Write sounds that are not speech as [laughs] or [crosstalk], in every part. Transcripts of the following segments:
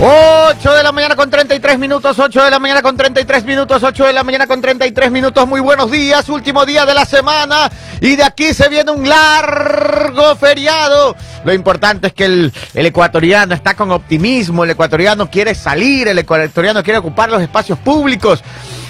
8 de la mañana con 33 minutos, 8 de la mañana con 33 minutos, 8 de la mañana con 33 minutos. Muy buenos días, último día de la semana y de aquí se viene un largo feriado. Lo importante es que el, el ecuatoriano está con optimismo, el ecuatoriano quiere salir, el ecuatoriano quiere ocupar los espacios públicos.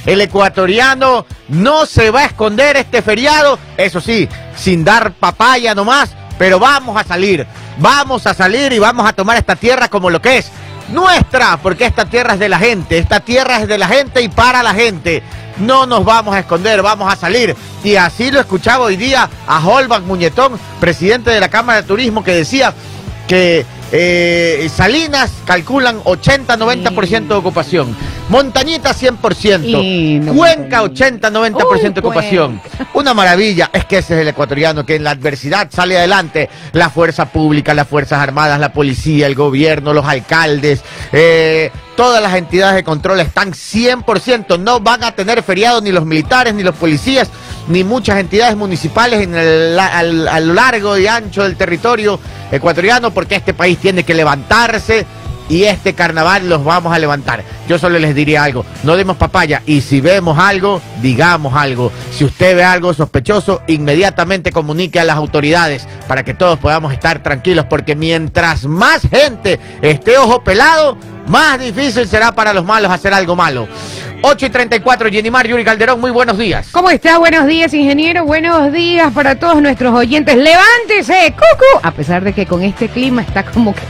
El ecuatoriano no se va a esconder este feriado, eso sí, sin dar papaya nomás, pero vamos a salir, vamos a salir y vamos a tomar esta tierra como lo que es nuestra, porque esta tierra es de la gente, esta tierra es de la gente y para la gente. No nos vamos a esconder, vamos a salir. Y así lo escuchaba hoy día a Holbach Muñetón, presidente de la Cámara de Turismo, que decía que eh, Salinas calculan 80-90% de ocupación. Montañita 100%. Y no Cuenca Montañita. 80-90% de ocupación. Una maravilla. Es que ese es el ecuatoriano que en la adversidad sale adelante. La fuerza pública, las fuerzas armadas, la policía, el gobierno, los alcaldes, eh, todas las entidades de control están 100%. No van a tener feriados ni los militares, ni los policías, ni muchas entidades municipales en el- al- a lo largo y ancho del territorio ecuatoriano porque este país tiene que levantarse y este carnaval los vamos a levantar. Yo solo les diría algo, no demos papaya y si vemos algo, digamos algo. Si usted ve algo sospechoso, inmediatamente comunique a las autoridades para que todos podamos estar tranquilos porque mientras más gente esté ojo pelado, más difícil será para los malos hacer algo malo. 8 y 34, Jenimar Yuri Calderón, muy buenos días. ¿Cómo está? Buenos días, ingeniero. Buenos días para todos nuestros oyentes. ¡Levántese, cucu! A pesar de que con este clima está como que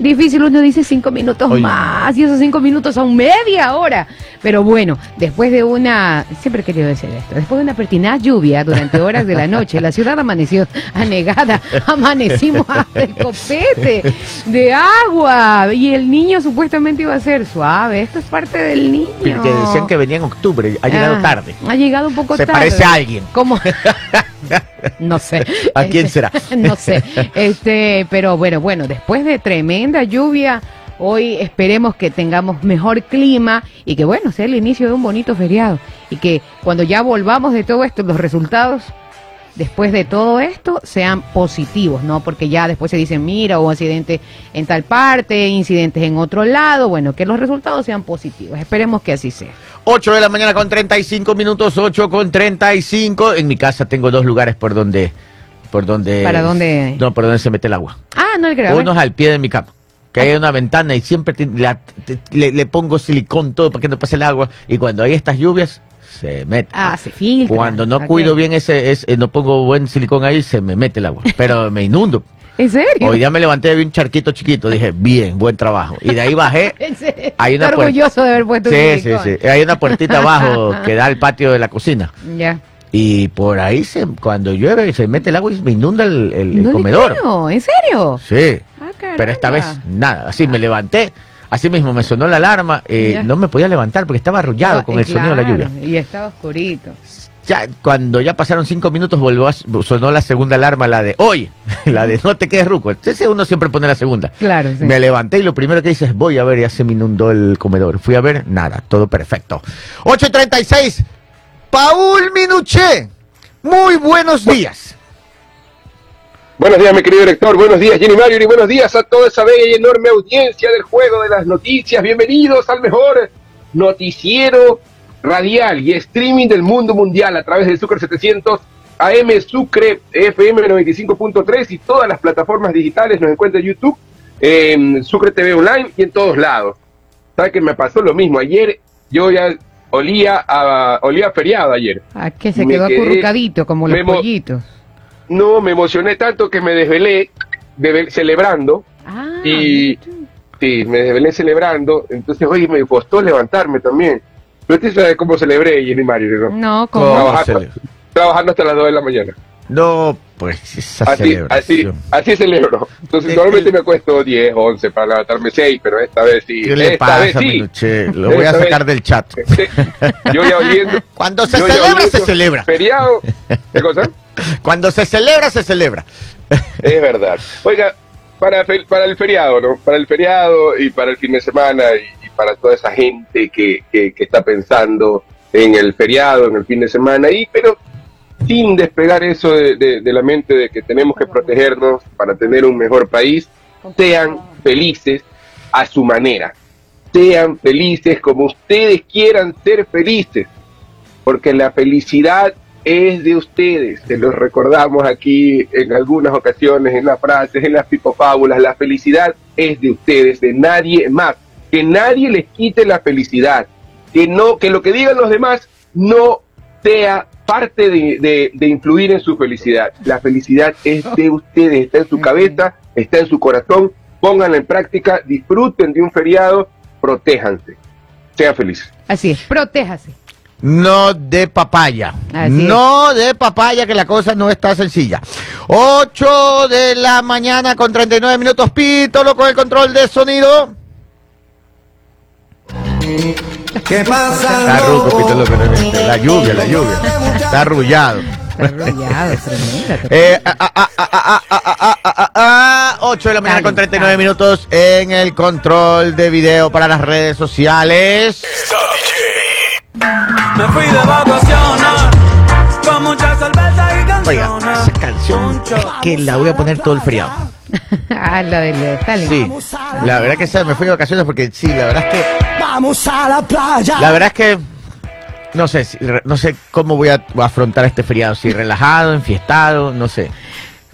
difícil, uno dice cinco minutos Oye. más y esos cinco minutos son media hora. Pero bueno, después de una, siempre he querido decir esto, después de una pertinaz lluvia durante horas de la noche, la ciudad amaneció anegada, [laughs] amanecimos hasta el copete de agua y el niño supuestamente iba a ser suave. Esto es parte del niño. Que venía en octubre, ha llegado Ah, tarde. Ha llegado un poco Se tarde. parece a alguien. ¿Cómo? [laughs] no sé. ¿A quién [laughs] será? No sé. Este, pero bueno, bueno, después de tremenda lluvia, hoy esperemos que tengamos mejor clima y que bueno, sea el inicio de un bonito feriado y que cuando ya volvamos de todo esto, los resultados después de todo esto sean positivos, ¿no? Porque ya después se dice, mira, hubo accidente en tal parte, incidentes en otro lado, bueno, que los resultados sean positivos. Esperemos que así sea. 8 de la mañana con 35 minutos, 8 con 35. En mi casa tengo dos lugares por donde... Por donde ¿Para dónde? No, por donde se mete el agua. Ah, no el grave. Uno es al pie de mi cama. Que hay una ventana y siempre te- la- te- le, le pongo silicón todo para que no pase el agua. Y cuando hay estas lluvias, se mete. Ah, se filtra. Cuando no cuido bien ese, ese- no pongo buen silicón ahí, se me mete el agua. Pero me inundo. ¿En serio? Hoy día me levanté vi un charquito chiquito, dije, bien, buen trabajo. Y de ahí bajé. [laughs] Hay una orgulloso de haber puesto Sí, sí, sí. Hay una puertita abajo [laughs] que da al patio de la cocina. Ya. Y por ahí, se, cuando llueve, se mete el agua y me inunda el, el- el No le comedor. creo, ¿En serio? Sí. Ah, Pero esta vez nada. Así me levanté. Así mismo me sonó la alarma. eh, no me podía levantar porque estaba arrullado Ah, con el sonido de la lluvia. Y estaba oscurito. Ya, cuando ya pasaron cinco minutos, volvió a- sonó la segunda alarma, la de hoy. [laughs] la de no te quedes ruco. Entonces uno siempre pone la segunda. Claro, sí. Me levanté y lo primero que hice es voy a ver, ya se me inundó el comedor. Fui a ver, nada, todo perfecto. 8.36, Paul Minuché. Muy buenos días. Buenos días, mi querido director. Buenos días, Jenny Mario. Y buenos días a toda esa bella y enorme audiencia del juego de las noticias. Bienvenidos al mejor noticiero radial y streaming del mundo mundial a través del Sucre 700 AM Sucre FM 95.3 y todas las plataformas digitales. Nos encuentra en YouTube, en Sucre TV Online y en todos lados. ¿Sabes que me pasó lo mismo? Ayer yo ya olía a, olía a feriado ayer. Ah, que se Me quedó quedé- acurrucadito como los pollitos. No, me emocioné tanto que me desvelé de- celebrando Ah, Y-. Sí, me desvelé celebrando, entonces hoy me costó levantarme también. Pero usted sabe cómo celebré, Jenny Mario, ¿no? No, ¿Cómo como... Trabajando, trabajando hasta las 2 de la mañana. No, pues esa Así, así, así celebro. Entonces normalmente el- me acuesto 10, 11 para levantarme 6, pero esta vez sí. ¿Qué le esta pasa, vez sí. Lo voy a sacar vez- del chat. Sí. Yo ya oyendo. [laughs] Cuando se celebra, oyendo se celebra. Feriado. ¿Qué cosa? [laughs] Cuando se celebra, se celebra. Es verdad. Oiga, para, fe- para el feriado, ¿no? Para el feriado y para el fin de semana y para toda esa gente que, que, que está pensando en el feriado, en el fin de semana, y pero sin despegar eso de, de- de la mente de que tenemos que protegernos para tener un mejor país, sean felices a su manera. sean felices como ustedes quieran ser felices, porque la felicidad es de ustedes, se los recordamos aquí en algunas ocasiones, en las frases, en las pipofábulas, la felicidad es de ustedes, de nadie más, que nadie les quite la felicidad, que no, que lo que digan los demás no sea parte de, de influir en su felicidad. La felicidad es de ustedes, está en su cabeza, está en su corazón, pónganla en práctica, disfruten de un feriado, protéjanse, sean felices. Así es, protéjase. No de papaya. Así no de papaya, que la cosa no está sencilla. 8 de la mañana con 39 minutos. Pítolo con el control de sonido. ¿Qué pasa? Está ruco, Pito La lluvia, la lluvia. Está arrullado. Está arrullado, tremenda. 8 de la mañana con 39 minutos en el control de video para las redes sociales. Me fui de vacaciones con mucha cerveza y Oiga, esa canción es que la voy a poner todo el friado. ah, la de Stalin. Sí, la verdad que me fui de vacaciones porque sí, la verdad es que Vamos a la playa. La verdad es que no sé, no sé cómo voy a afrontar este feriado, si relajado, enfiestado, no sé.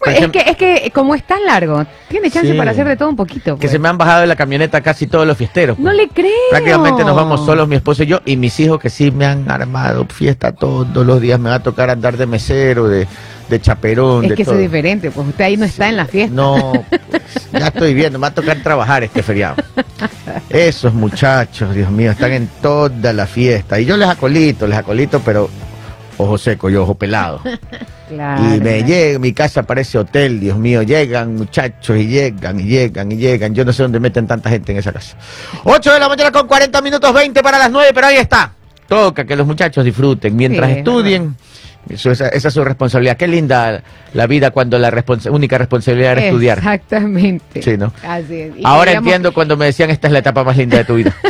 Pues es, que, es que como es tan largo, tiene chance Sí. para hacer de todo un poquito. que pues. se me han bajado de la camioneta casi todos los fiesteros. No pues. le creo. Prácticamente nos vamos solos, mi esposo y yo, y mis hijos que sí me han armado fiesta todos los días. Me va a tocar andar de mesero, de, de chaperón, Es de que eso es diferente, pues usted ahí no está en la fiesta. No, pues, ya estoy viendo, me va a tocar trabajar este feriado. Esos muchachos, Dios mío, están en toda la fiesta. Y yo les acolito, les acolito, pero ojo seco, yo ojo pelado. Claro, y me claro. llega, mi casa parece hotel, Dios mío, llegan muchachos y llegan y llegan y llegan. Yo no sé dónde meten tanta gente en esa casa. 8 de la mañana con 40 minutos 20 para las 9, pero ahí está. Toca que los muchachos disfruten mientras Sí, es estudien. Eso- esa, esa es su responsabilidad. Qué linda la vida cuando la responsa- única responsabilidad era estudiar. Exactamente. Sí, ¿no? Así es. Y Ahora digamos, entiendo cuando me decían esta es la etapa más linda de tu vida. [laughs]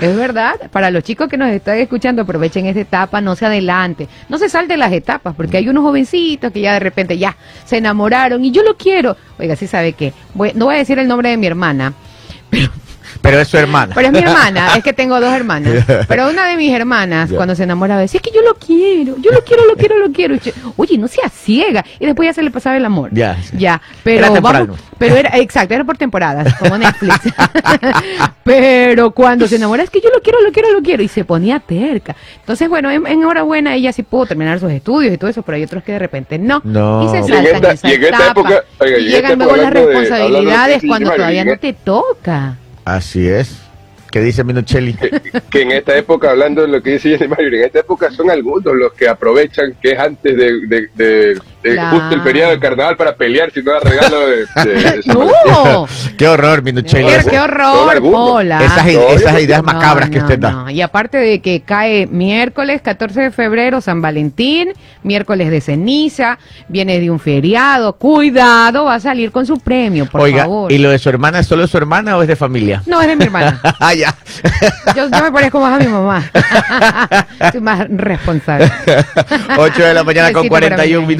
Es verdad, para los chicos que nos están escuchando, aprovechen esta etapa, no se adelante, no se salte las etapas, porque hay unos jovencitos que ya de repente ya se enamoraron y yo lo quiero. Oiga, sí sabe que, no voy a decir el nombre de mi hermana, Pero es su hermana. pero es mi hermana, es que tengo dos hermanas. [laughs] Pero una de mis hermanas, cuando se enamoraba, decía, es que yo lo quiero, yo lo quiero, lo quiero, lo quiero. Y yo, Oye, no seas ciega. Y después ya se le pasaba el amor. Ya. Ya, pero Era temporal, vamos, pero era, exacto, era por temporadas, como Netflix. [laughs] pero cuando se enamora, es que yo lo quiero, lo quiero, lo quiero. Y se ponía terca. Entonces, bueno, en- enhorabuena, ella sí pudo terminar sus estudios y todo eso, pero hay otros que de repente no. No. Y se saltan esa etapa. época- oiga, y llegan luego las responsabilidades cuando todavía no en- te toca. Así es. ¿Qué dice Minuchelli? que, en esta época, hablando de lo que dice Jenny Mario, en esta época son algunos los que aprovechan que es antes de- de Claro. justo el feriado del carnaval para pelear si no da regalo de, de- de [laughs] ¡No! Qué horror, Minuchelli. ¡Qué, horror. Pola! Esas, esas ideas No, macabras que no, usted da. Y aparte de que cae miércoles 14 de febrero, San Valentín, miércoles de ceniza, viene de un feriado, cuidado, va a salir con su premio, por Oiga, favor. ¿y lo de su hermana es solo su hermana o es de familia? No, es de mi hermana. [laughs] ah, ya. [laughs] Yo, yo me parezco más a mi mamá. Soy más responsable. 8 de la mañana con Besito para 41 mi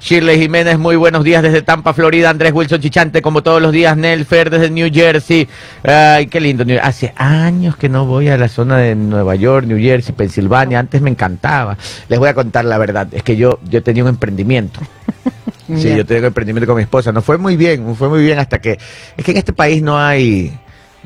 Shirley Jiménez, muy buenos días desde Tampa, Florida. Andrés Wilson Chichante, como todos los días. Nelfer desde New Jersey. Ay, qué lindo. Hace años que no voy a la zona de Nueva York, New Jersey, Pensilvania. Antes me encantaba. Les voy a contar la verdad. Es que yo, yo tenía un emprendimiento. [laughs] Sí, yo tengo emprendimiento con mi esposa. No fue muy bien, fue muy bien hasta que es que en este país no hay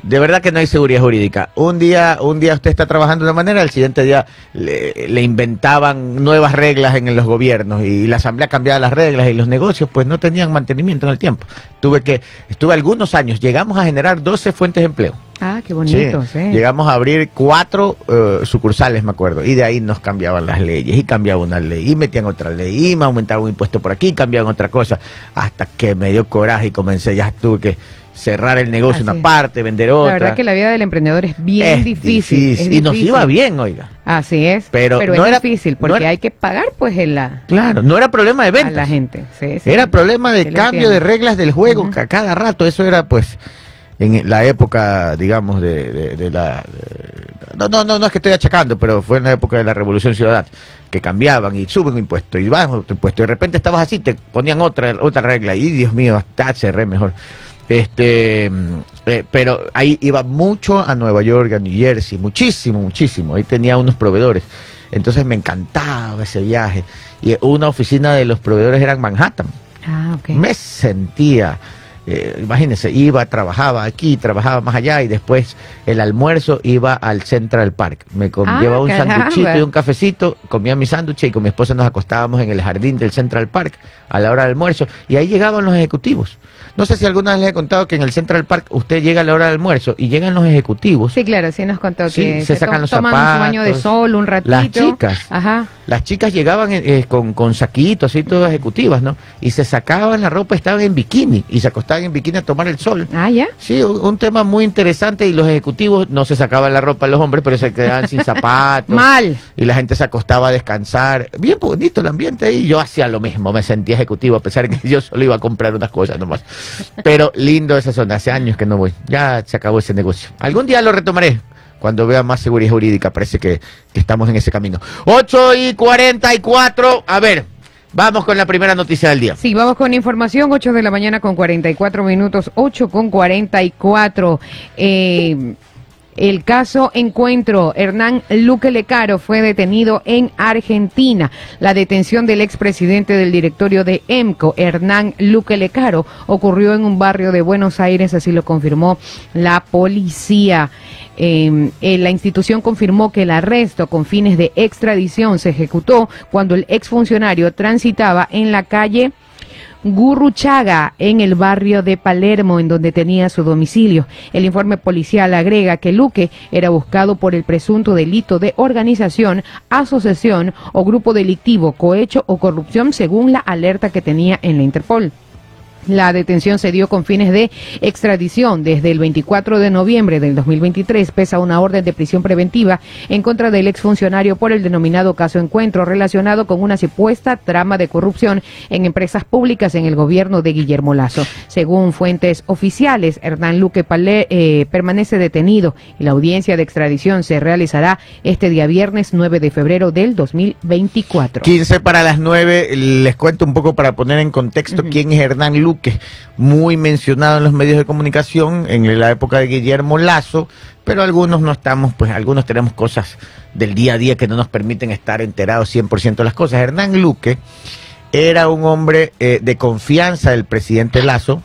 de verdad que no hay seguridad jurídica. Un día, un día usted está trabajando de una manera, al siguiente día le, le inventaban nuevas reglas en los gobiernos y la asamblea cambiaba las reglas y los negocios pues no tenían mantenimiento en el tiempo. Tuve que estuve algunos años, llegamos a generar 12 fuentes de empleo. Ah, qué bonito, sí. Llegamos a abrir cuatro eh, sucursales, me acuerdo, y de ahí nos cambiaban las leyes, y cambiaba una ley, y metían otra ley, y me aumentaban un impuesto por aquí, y cambiaban otra cosa, hasta que me dio coraje y comencé, ya tuve que cerrar el negocio Así una es. parte, vender La otra. verdad que la vida del emprendedor es bien Es difícil. es Y nos difícil. iba bien, oiga. Así es. Pero Pero, no es era- difícil no porque era- hay que pagar pues en la, Claro, no era problema de a ventas. la gente. Sí, sí. Era problema de cambio de reglas del juego Ujú. ca- cada rato. Eso era, pues, en la época, digamos, de, de- de la. de- no, no, no, no es que estoy achacando, pero fue en la época de la Revolución Ciudadana, que cambiaban y suben un impuesto y bajan otro impuesto. Y de repente estabas así, te ponían otra otra regla. Y Dios mío, hasta cerré mejor Este, eh, pero ahí iba mucho a Nueva York, a New Jersey, muchísimo, muchísimo. Ahí tenía unos proveedores. Entonces me encantaba ese viaje. Y una oficina de los proveedores era en Manhattan. Ah, ok. Me sentía, eh, imagínense, iba, trabajaba aquí, trabajaba más allá y después el almuerzo iba al Central Park. Me Ah, llevaba un sanduchito y un cafecito, comía mi sándwich y con mi esposa nos acostábamos en el jardín del Central Park a la hora del almuerzo y ahí llegaban los ejecutivos. No sé si alguna vez les he contado que en el Central Park usted llega a la hora del almuerzo y llegan los ejecutivos. Sí, claro, sí nos contó Sí, que se sacan to- los toman su baño de zapatos, sol un ratito. las chicas. Ajá. Las chicas llegaban eh, eh, con, con saquitos y todas ejecutivas, ¿no? Y se sacaban la ropa, estaban en bikini y se acostaban en bikini a tomar el sol. Ah, ya. Sí, un, un tema muy interesante y los ejecutivos no se sacaban la ropa los hombres, pero se quedaban sin [laughs] zapatos. Mal. Y la gente se acostaba a descansar. Bien bonito el ambiente ahí. Yo hacía lo mismo, me sentía ejecutivo, a pesar que yo solo iba a comprar unas cosas nomás. Pero lindo esa zona, hace años que no voy. Ya se acabó ese negocio. Algún día lo retomaré. Cuando vea más seguridad jurídica, parece que, estamos en ese camino. 8 y 44. A ver, vamos con la primera noticia del día. Sí, vamos con información, 8 de la mañana con 44 minutos, 8 con 44. Eh, el caso Encuentro, Hernán Luque Lecaro fue detenido en Argentina. La detención del expresidente del directorio de EMCO, Hernán Luque Lecaro, ocurrió en un barrio de Buenos Aires, así lo confirmó la policía. Eh, eh, la institución confirmó que el arresto con fines de extradición se ejecutó cuando el exfuncionario transitaba en la calle Gurruchaga, en el barrio de Palermo, en donde tenía su domicilio. El informe policial agrega que Luque era buscado por el presunto delito de organización, asociación o grupo delictivo, cohecho o corrupción, según la alerta que tenía en la Interpol. La detención se dio con fines de extradición. Desde el 24 de noviembre del 2023 pesa una orden de prisión preventiva en contra del exfuncionario por el denominado caso Encuentro relacionado con una supuesta trama de corrupción en empresas públicas en el gobierno de Guillermo Lazo. Según fuentes oficiales, Hernán Luque Palé eh, permanece detenido y la audiencia de extradición se realizará este día viernes 9 de febrero del 2024. 15 para las 9, les cuento un poco para poner en contexto quién es Hernán Luque, muy mencionado en los medios de comunicación en la época de Guillermo Lazo, pero algunos no estamos, pues algunos tenemos cosas del día a día que no nos permiten estar enterados 100% de las cosas. Hernán Luque era un hombre eh, de confianza del presidente Lazo,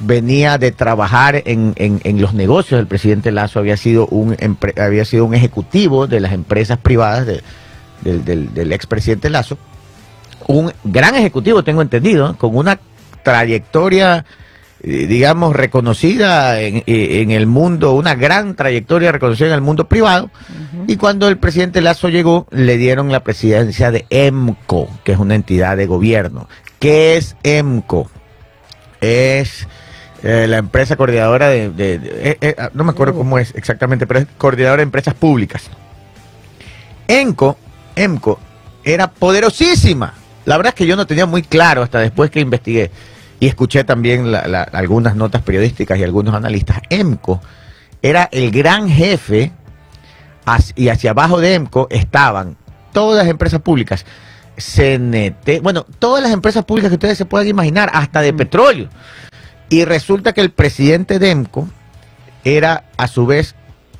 venía de trabajar en, en- los negocios del presidente Lazo, había sido un, había sido un ejecutivo de las empresas privadas de- del, del, del expresidente Lazo, un gran ejecutivo, tengo entendido, con una trayectoria, eh, digamos, reconocida en, eh, en el mundo, una gran trayectoria reconocida en el mundo privado. Y cuando el presidente Lazo llegó, le dieron la presidencia de EMCO, que es una entidad de gobierno. ¿Qué es EMCO? Es eh, la empresa coordinadora de... de- de- eh, eh, ah, no me acuerdo cómo es exactamente, pero es coordinadora de empresas públicas. EMCO, EMCO era poderosísima. La verdad es que yo no tenía muy claro hasta después que investigué y escuché también la- la- algunas notas periodísticas y algunos analistas. EMCO era el gran jefe y hacia abajo de EMCO estaban todas las empresas públicas, CNT, bueno, todas las empresas públicas que ustedes se puedan imaginar, hasta de petróleo. Y resulta que el presidente de EMCO era a su vez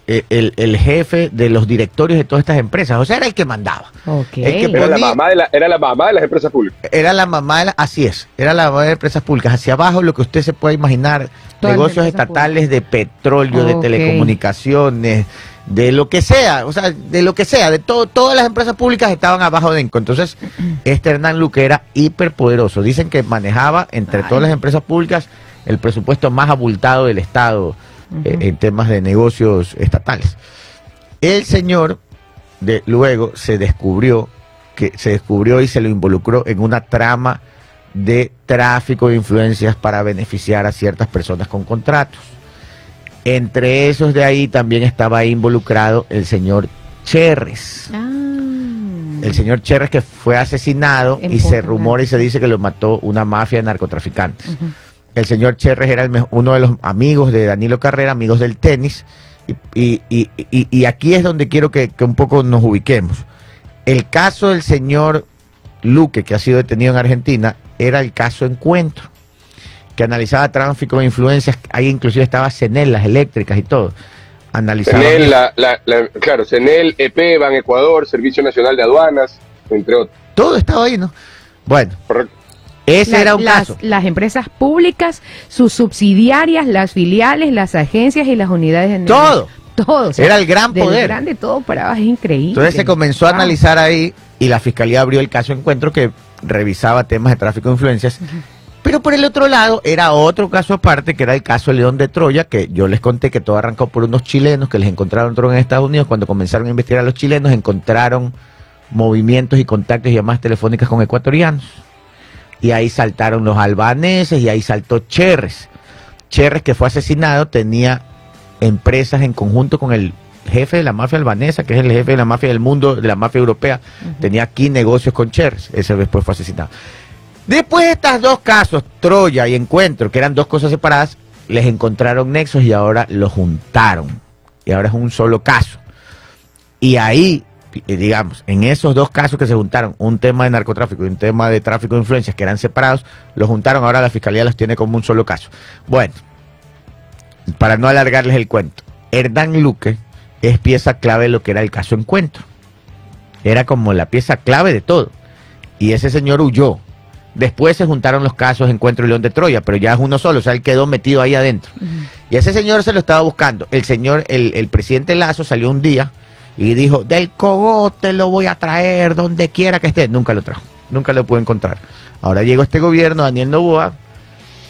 el, el jefe de los directorios de todas estas empresas, o sea, era el que mandaba. Que Era la, mamá de la, era la mamá de las empresas públicas. Era la mamá de la, así es, era la mamá de empresas públicas. Hacia abajo lo que usted se puede imaginar, Todas las negocios estatales de petróleo, de telecomunicaciones, de lo que sea, o sea, de lo que sea, de todo, todas las empresas públicas estaban abajo de ENCO. Entonces, [clears throat] este Hernán Luque era hiperpoderoso. Dicen que manejaba entre Ay. todas las empresas públicas el presupuesto más abultado del Estado eh, en temas de negocios estatales. El señor de luego se descubrió que se descubrió y se lo involucró en una trama de tráfico de influencias para beneficiar a ciertas personas con contratos. Entre esos de ahí también estaba involucrado el señor Cherres. Ah. El señor Cherres que fue asesinado En y se rumora y se dice que lo mató una mafia de narcotraficantes. El señor Cherres era el uno de los amigos de Danilo Carrera, amigos del tenis. Y, y- y- y- y aquí es donde quiero que, que un poco nos ubiquemos. El caso del señor Luque, que ha sido detenido en Argentina, era el caso Encuentro, que analizaba tráfico de influencias. Ahí inclusive estaba CENEL, las eléctricas y todo. CENEL, la, la- la- claro, CENEL, EP, Ban Ecuador, Servicio Nacional de Aduanas, entre otros. todo estaba ahí, ¿no? Bueno, Correcto. Ese La- era un las, caso. las empresas públicas, sus subsidiarias, las filiales, las agencias y las unidades de Todo. Todo. o sea, Era el gran poder. grande todo para abajo, es increíble. Entonces se comenzó a analizar ahí y la fiscalía abrió el caso Encuentro que revisaba temas de tráfico de influencias. Pero por el otro lado era otro caso aparte, que era el caso León de Troya, que yo les conté que todo arrancó por unos chilenos que les encontraron droga en Estados Unidos. Cuando comenzaron a investigar a los chilenos, encontraron movimientos y contactos y llamadas telefónicas con ecuatorianos. Y ahí saltaron los albaneses y ahí saltó Cherres. Cherres, que fue asesinado, tenía empresas en conjunto con el jefe de la mafia albanesa, que es el jefe de la mafia del mundo, de la mafia europea. Tenía aquí negocios con Cherres. Ese después fue asesinado. Después de estos dos casos, Troya y Encuentro, que eran dos cosas separadas, les encontraron nexos y ahora los juntaron. Y ahora es un solo caso. Y ahí, digamos, en esos dos casos que se juntaron, un tema de narcotráfico y un tema de tráfico de influencias que eran separados, los juntaron, ahora la fiscalía los tiene como un solo caso. Bueno, para no alargarles el cuento, Hernán Luque es pieza clave de lo que era el caso Encuentro. Era como la pieza clave de todo. Y ese señor huyó. Después se juntaron los casos Encuentro y León de Troya, pero ya es uno solo, o sea, él quedó metido ahí adentro. Y ese señor se lo estaba buscando. El señor, el, el presidente Lazo salió un día y dijo, del cogote lo voy a traer donde quiera que esté. Nunca lo trajo, nunca lo pudo encontrar. Ahora llegó este gobierno, Daniel Novoa,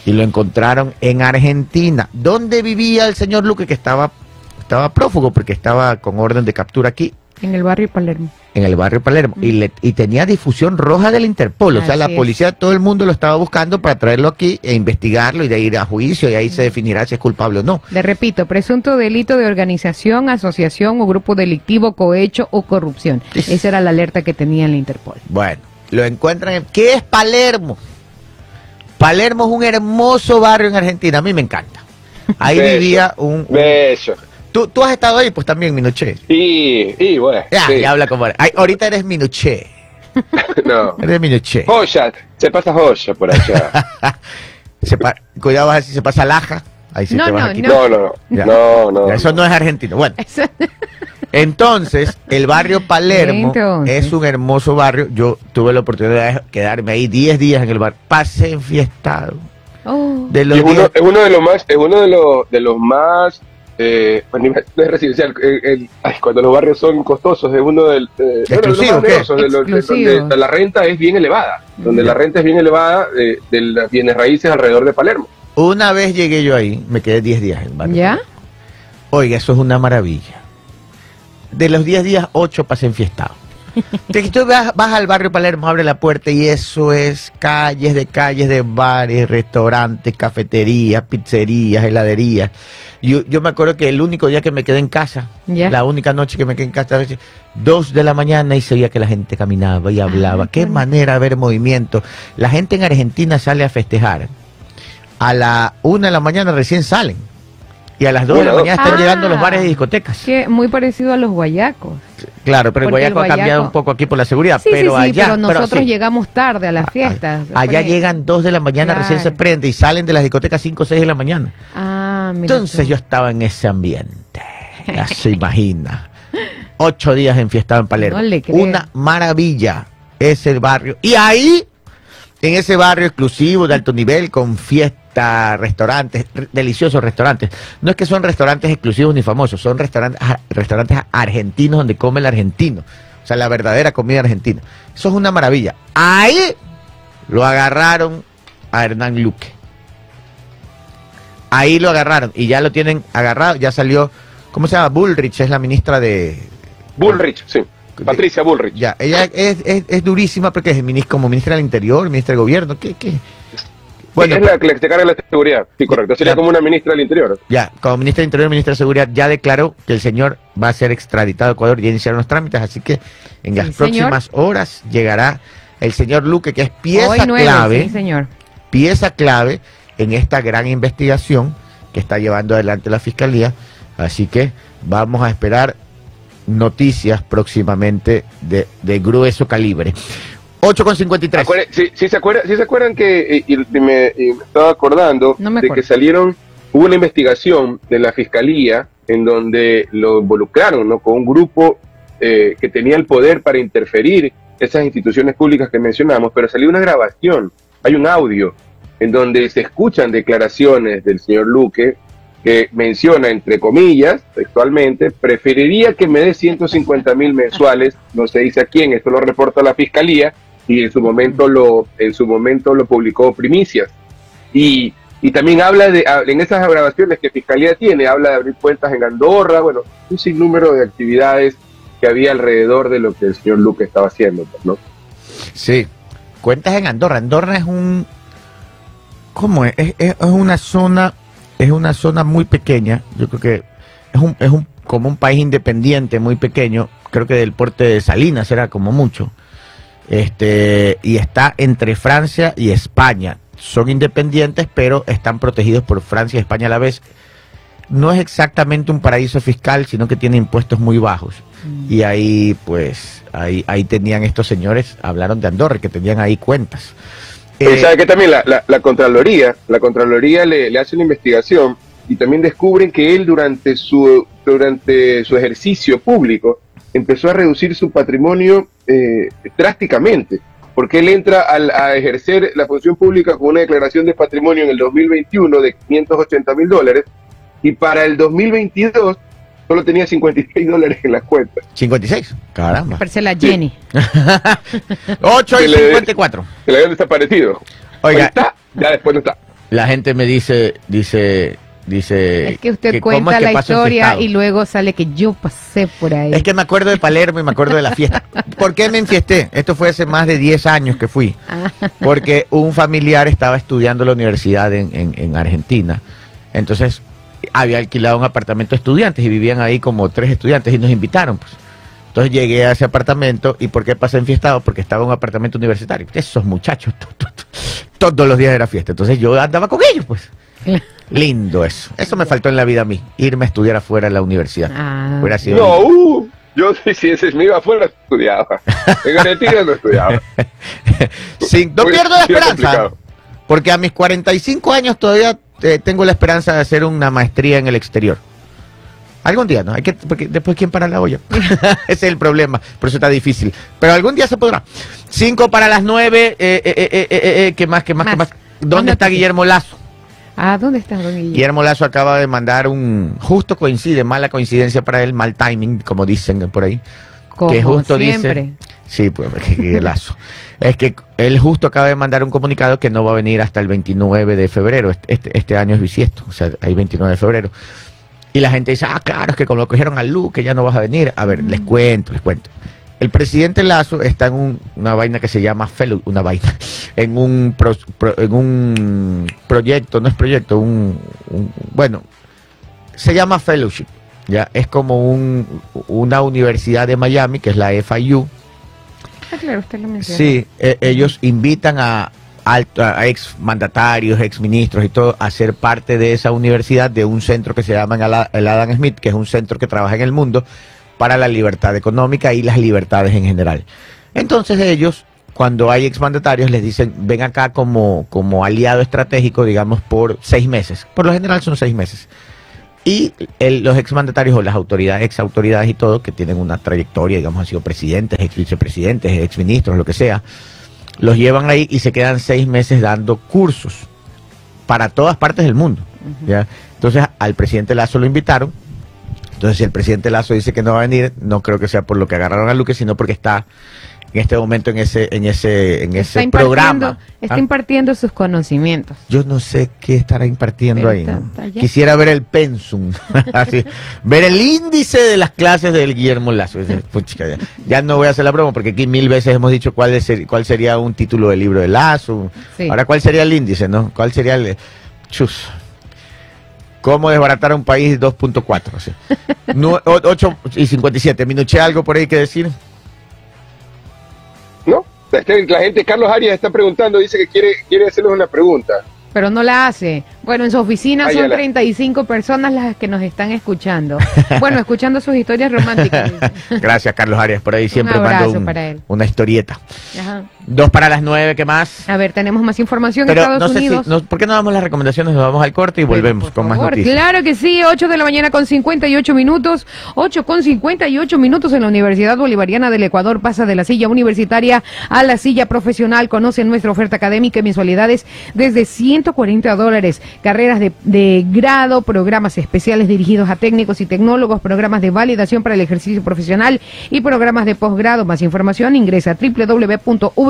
y lo encontraron en Argentina. ¿Dónde vivía el señor Luque que estaba, estaba prófugo porque estaba con orden de captura aquí? En el barrio Palermo. en el barrio Palermo y, le- y tenía difusión roja del Interpol. O sea, la Así es. policía, todo el mundo lo estaba buscando para traerlo aquí e investigarlo y de ir a juicio y ahí se definirá si es culpable o no. Le repito, presunto delito de organización, asociación o grupo delictivo, cohecho o corrupción. Esa era la alerta que tenía el Interpol. Bueno, lo encuentran en... ¿Qué es Palermo? Palermo es un hermoso barrio en Argentina, a mí me encanta. Ahí vivía un... un- Bello. ¿Tú, tú has estado ahí, pues también, Minuché. Y, y bueno, Ya, sí. ya habla como... Ay, ahorita eres Minuché. [laughs] no. Eres Minuché. Joya, se pasa joya por allá. [laughs] Se pa- Cuidado, vas a ver si se pasa Laja. Ahí sí No, te vas no, a quitar. No, no, Ya. no, no. Eso no es argentino. Bueno, [laughs] entonces, el barrio Palermo Entonces. es un hermoso barrio. Yo tuve la oportunidad de quedarme ahí 10 días en el bar. Pasé enfiestado. Oh, De Y los es uno, 10 es uno de los más, es uno de los, de los más, eh, a nivel [laughs] no es residencial, el- el- ay, cuando los barrios son costosos, es uno del, eh, bueno, de los ¿Exclusivo, de los- de donde la renta es bien elevada, donde Ya. la renta es bien elevada eh, de las bienes raíces alrededor de Palermo. Una vez llegué yo ahí, me quedé 10 días en el barrio. ¿Ya? Oiga, eso es una maravilla. De los 10 días, 8 pasé enfiestado. [laughs] Que tú vas, vas al barrio Palermo, abre la puerta y eso es calles de calles de bares, restaurantes, cafeterías, pizzerías, heladerías. Yo, yo me acuerdo que el único día que me quedé en casa, la única noche que me quedé en casa, a veces, dos de la mañana y se veía que la gente caminaba y hablaba. Qué manera de ver movimiento. La gente en Argentina sale a festejar. A la una de la mañana recién salen. Y a las dos de la mañana están Ah. llegando los bares y discotecas. Que muy parecido a los guayacos. Claro, pero el Guayaco ha cambiado un poco aquí por la seguridad. Sí, pero sí, sí, allá, pero nosotros sí. llegamos tarde a las fiestas. Allá Pues, llegan dos de la mañana, recién se prende y salen de las discotecas cinco o seis de la mañana. Ah, mira Entonces tú. yo estaba en ese ambiente. Ya se imagina. Ocho días enfiestado en Palermo. No le. Una maravilla es el barrio. Y ahí, en ese barrio exclusivo de alto nivel, con restaurantes, deliciosos restaurantes. No es que son restaurantes exclusivos ni famosos, son restaurantes, restaurantes argentinos donde come el argentino. O sea, la verdadera comida argentina. Eso es una maravilla. Ahí lo agarraron a Hernán Luque. Ahí lo agarraron y ya lo tienen agarrado. Ya salió, ¿cómo se llama? Bullrich es la ministra de. Bullrich, sí. Patricia Bullrich. Ya, ella es, es, es durísima porque es como ministra del Interior, ministra del Gobierno. ¿Qué? qué? Bueno, es la que se carga la seguridad. Sí, correcto. Sería Ya. como una ministra del Interior. ya, como ministra del Interior ministra de Seguridad, ya declaró que el señor va a ser extraditado a Ecuador y ya iniciaron los trámites. Así que en las Sí, próximas horas llegará el señor Luque, que es pieza Hoy nueve, clave. sí, señor. pieza clave en esta gran investigación que está llevando adelante la Fiscalía. Así que vamos a esperar noticias próximamente de, de grueso calibre. 8 con 53. Acuerde- Sí, sí se acuerdan, sí se acuerdan que eh, y me, y me estaba acordando No me de que salieron, hubo una investigación de la fiscalía en donde lo involucraron ¿no? con un grupo eh, que tenía el poder para interferir esas instituciones públicas que mencionamos, pero salió una grabación, hay un audio en donde se escuchan declaraciones del señor Luque que menciona, entre comillas, textualmente, preferiría que me dé 150 mil mensuales, no se dice a quién, esto lo reporta la fiscalía, y en su momento lo, en su momento lo publicó Primicias. Y, y también habla de, en esas grabaciones que Fiscalía tiene, habla de abrir cuentas en Andorra, bueno, un sinnúmero de actividades que había alrededor de lo que el señor Luque estaba haciendo, pues, ¿no? Sí. Cuentas en Andorra. Andorra es un. ¿Cómo es? Es, es- una zona. Es una zona muy pequeña. Yo creo que es un, es un como un país independiente muy pequeño. Creo que del porte de Salinas era como mucho. Este, y está entre Francia y España. Son independientes, pero están protegidos por Francia y España a la vez. No es exactamente un paraíso fiscal, sino que tiene impuestos muy bajos. Y ahí, pues, ahí, ahí tenían estos señores, hablaron de Andorra, que tenían ahí cuentas. Pero Eh, sabe que también la, la, la Contraloría, la Contraloría le, le hace una investigación y también descubren que él durante su, durante su ejercicio público empezó a reducir su patrimonio eh, drásticamente, porque él entra al- a ejercer la función pública con una declaración de patrimonio en el 2021 de 580 mil dólares y para el 2022 solo tenía 56 dólares en las cuentas. 56, caramba. Parece la Jenny. [laughs] 8 y Que le- 54. Se le habían desaparecido. Oiga, está, ya después no está. la gente me dice, dice, dice... Es que usted cuenta es que la historia y luego sale que yo pasé por ahí. Es que me acuerdo de Palermo y me acuerdo de la fiesta. [laughs] ¿Por qué me enfiesté? Esto fue hace más de 10 años que fui. Ah, Porque un familiar estaba estudiando en la universidad en, en- en Argentina. Entonces había alquilado un apartamento de estudiantes y vivían ahí como tres estudiantes y nos invitaron. Pues. Entonces llegué a ese apartamento y ¿por qué pasé enfiestado? Porque estaba en un apartamento universitario. Esos muchachos, to- to- to- todos los días era fiesta. Entonces yo andaba con ellos, pues. [laughs] Lindo eso. Eso me faltó en la vida a mí, irme a estudiar afuera de la universidad. ah, Hubiera sido No, uh, yo si [laughs] si ese me iba afuera estudiaba. En Argentina no estudiaba. [laughs] Sin- no Hubiera pierdo la esperanza. complicado. Porque a mis 45 años todavía eh, tengo la esperanza de hacer una maestría en el exterior. Algún día, ¿no? Hay que, porque después, ¿quién para la olla? Ese es el problema. Por eso está difícil. Pero algún día se podrá. Cinco para las nueve. Eh, eh, eh, eh, eh, eh, ¿Qué más? ¿Qué más? ¿Qué Más. más? ¿Dónde Más está. Guillermo Lazo? Ah, ¿dónde está Don Guillermo? Guillermo Lazo acaba de mandar un. Justo coincide, mala coincidencia para él, mal timing, como dicen por ahí. Como que justo siempre. dice. Sí, pues, [laughs] que, lazo. Es que él justo acaba de mandar un comunicado que no va a venir hasta el 29 de febrero. Este, este, este año es bisiesto, o sea, hay 29 de febrero. Y la gente dice, ah, claro, es que como lo cogieron al Lu, que ya no vas a venir. A ver, les cuento, les cuento. El presidente Lazo está en un- una vaina que se llama fellow, una vaina, en un, pro- pro- en un proyecto, no es proyecto, un, un- bueno, se llama fellowship. Ya es como un, una universidad de Miami, que es la FIU. Ah, claro, usted lo menciona. Sí, e- ellos invitan a, alto- a ex mandatarios, ex ministros y todo a ser parte de esa universidad, de un centro que se llama el Adam Smith, que es un centro que trabaja en el mundo para la libertad económica y las libertades en general. Entonces ellos, cuando hay exmandatarios, les dicen, ven acá como, como aliado estratégico, digamos, por seis meses. Por lo general son seis meses. Y el- los exmandatarios o las autoridades, ex autoridades y todo, que tienen una trayectoria, digamos, han sido presidentes, ex vicepresidentes, ex ministros, lo que sea, los llevan ahí y se quedan seis meses dando cursos para todas partes del mundo. ¿ya? Entonces al presidente Lazo lo invitaron. Entonces si el presidente Lazo dice que no va a venir, no creo que sea por lo que agarraron a Luque, sino porque está en este momento en ese, en ese, en ese Está programa. está ¿Ah? impartiendo sus conocimientos. Yo no sé qué estará impartiendo Pero ahí. está- ¿no? está allá. Quisiera ver el pensum, [laughs] así, ver el índice de las clases del Guillermo Lazo. Dice, "Puchica, ya, ya no voy a hacer la broma porque aquí mil veces hemos dicho cuál, es el- cuál sería un título del libro de Lazo. Sí. Ahora, ¿cuál sería el índice, no? ¿Cuál sería el... Chus. ¿Cómo desbaratar a un país 2.4? así. [laughs] Nu- o- 8 y 57. ¿Minuché algo por ahí que decir? ¿No? Es que La gente, Carlos Arias está preguntando, dice que quiere, quiere hacerles una pregunta. Pero no la hace. Bueno, en su oficina Ay, son ala. 35 personas las que nos están escuchando. [laughs] Bueno, escuchando sus historias románticas. Gracias, Carlos Arias, por ahí siempre un- para él. una historieta. Ajá. Dos para las nueve, ¿qué más? A ver, tenemos más información Pero Estados no sé Unidos. si, no- ¿por qué no damos las recomendaciones? Nos vamos al corte y Pero, volvemos con más noticias. Claro que sí, 8 de la mañana con 58 minutos, 8 con 58 minutos en la Universidad Bolivariana del Ecuador pasa de la silla universitaria a la silla profesional. Conoce nuestra oferta académica y mensualidades desde 140 dólares. Carreras de, de grado, programas especiales dirigidos a técnicos y tecnólogos, programas de validación para el ejercicio profesional y programas de posgrado. Más información ingresa a www.v.edu.es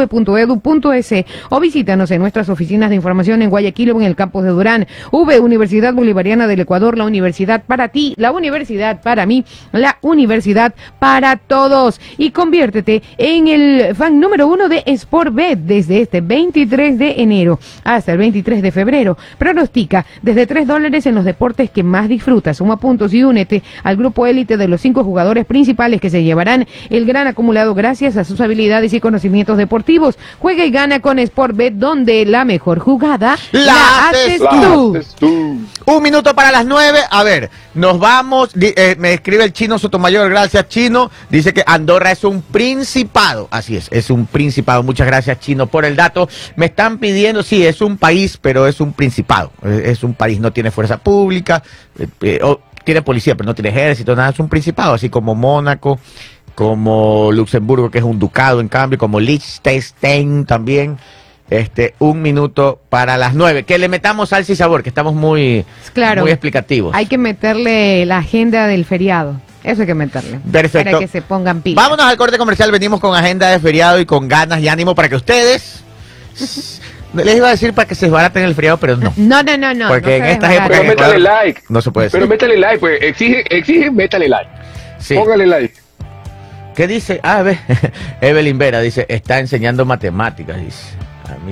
o visítanos en nuestras oficinas de información en Guayaquil o en el campus de Durán. V, Universidad Bolivariana del Ecuador, la universidad para ti, la universidad para mí, la universidad para todos. Y conviértete en el fan número uno de Sportbet desde este 23 de enero hasta el 23 de febrero. Desde 3 dólares en los deportes que más disfrutas. Suma puntos y únete al grupo élite de los cinco jugadores principales que se llevarán el gran acumulado gracias a sus habilidades y conocimientos deportivos. Juega y gana con Sportbet donde la mejor jugada La haces tú. haces tú. Un minuto para las nueve. A ver, nos vamos. Eh, me escribe el chino Sotomayor. Gracias, chino. Dice que Andorra es un principado. Así es, es un principado. Muchas gracias, chino, por el dato. Me están pidiendo, sí, es un país, pero es un principado. Es, es un país, no tiene fuerza pública. eh, eh, o tiene policía, pero no tiene ejército, nada. Es un principado, así como Mónaco. Como Luxemburgo, que es un ducado, en cambio, como Liechtenstein también. Este, un minuto para las nueve. Que le metamos salsa y sabor, que estamos muy, Claro. muy explicativos. Hay que meterle la agenda del feriado. Eso hay que meterle. Perfecto. Para que se pongan pilas. Vámonos al corte comercial. Venimos con agenda de feriado y con ganas y ánimo para que ustedes. [laughs] Les iba a decir para que se desbaraten el feriado, pero no. No, no, no, no. Porque no en estas épocas- Pero métale like. No se puede Pero decir. métale like, pues. Exige, exige, métale like. Sí. Póngale like. ¿Qué dice? Ah, ve. [laughs] Evelyn Vera dice, está enseñando matemáticas, dice.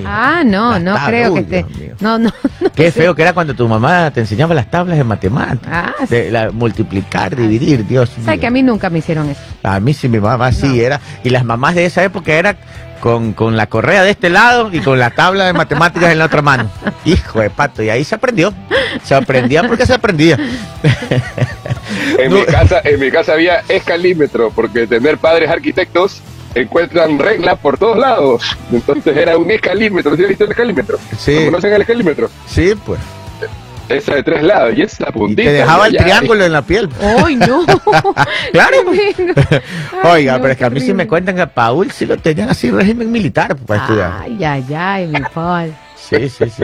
Ah, no, Las no tablas. creo que Uy, esté. Dios mío. No, no. no Qué sé. feo que era cuando tu mamá te enseñaba las tablas de matemáticas. Ah, sí. de la- multiplicar, dividir, Dios mío. Sabes que a mí nunca me hicieron eso. A mí sí, mi mamá sí No. era. Y las mamás de esa época era con, con la correa de este lado y con la tabla de matemáticas en la otra mano. [laughs] Hijo de pato, y ahí se aprendió. Se aprendía porque se aprendía. En, No. mi casa, en mi casa había escalímetro, porque tener padres arquitectos encuentran reglas por todos lados. Entonces era un escalímetro. ¿Sí has visto el escalímetro? Sí. ¿Conocen el escalímetro? Sí, pues. Esa de tres lados. Y esa Y puntita. te dejaba el triángulo en la piel. ¡Ay, no! [laughs] Claro. [laughs] Ay, Oiga, no, pero es que a mí sí me cuentan que a Paul sí lo tenían así régimen militar para estudiar. Ay, ay, ay, mi Paul. Sí, sí, sí.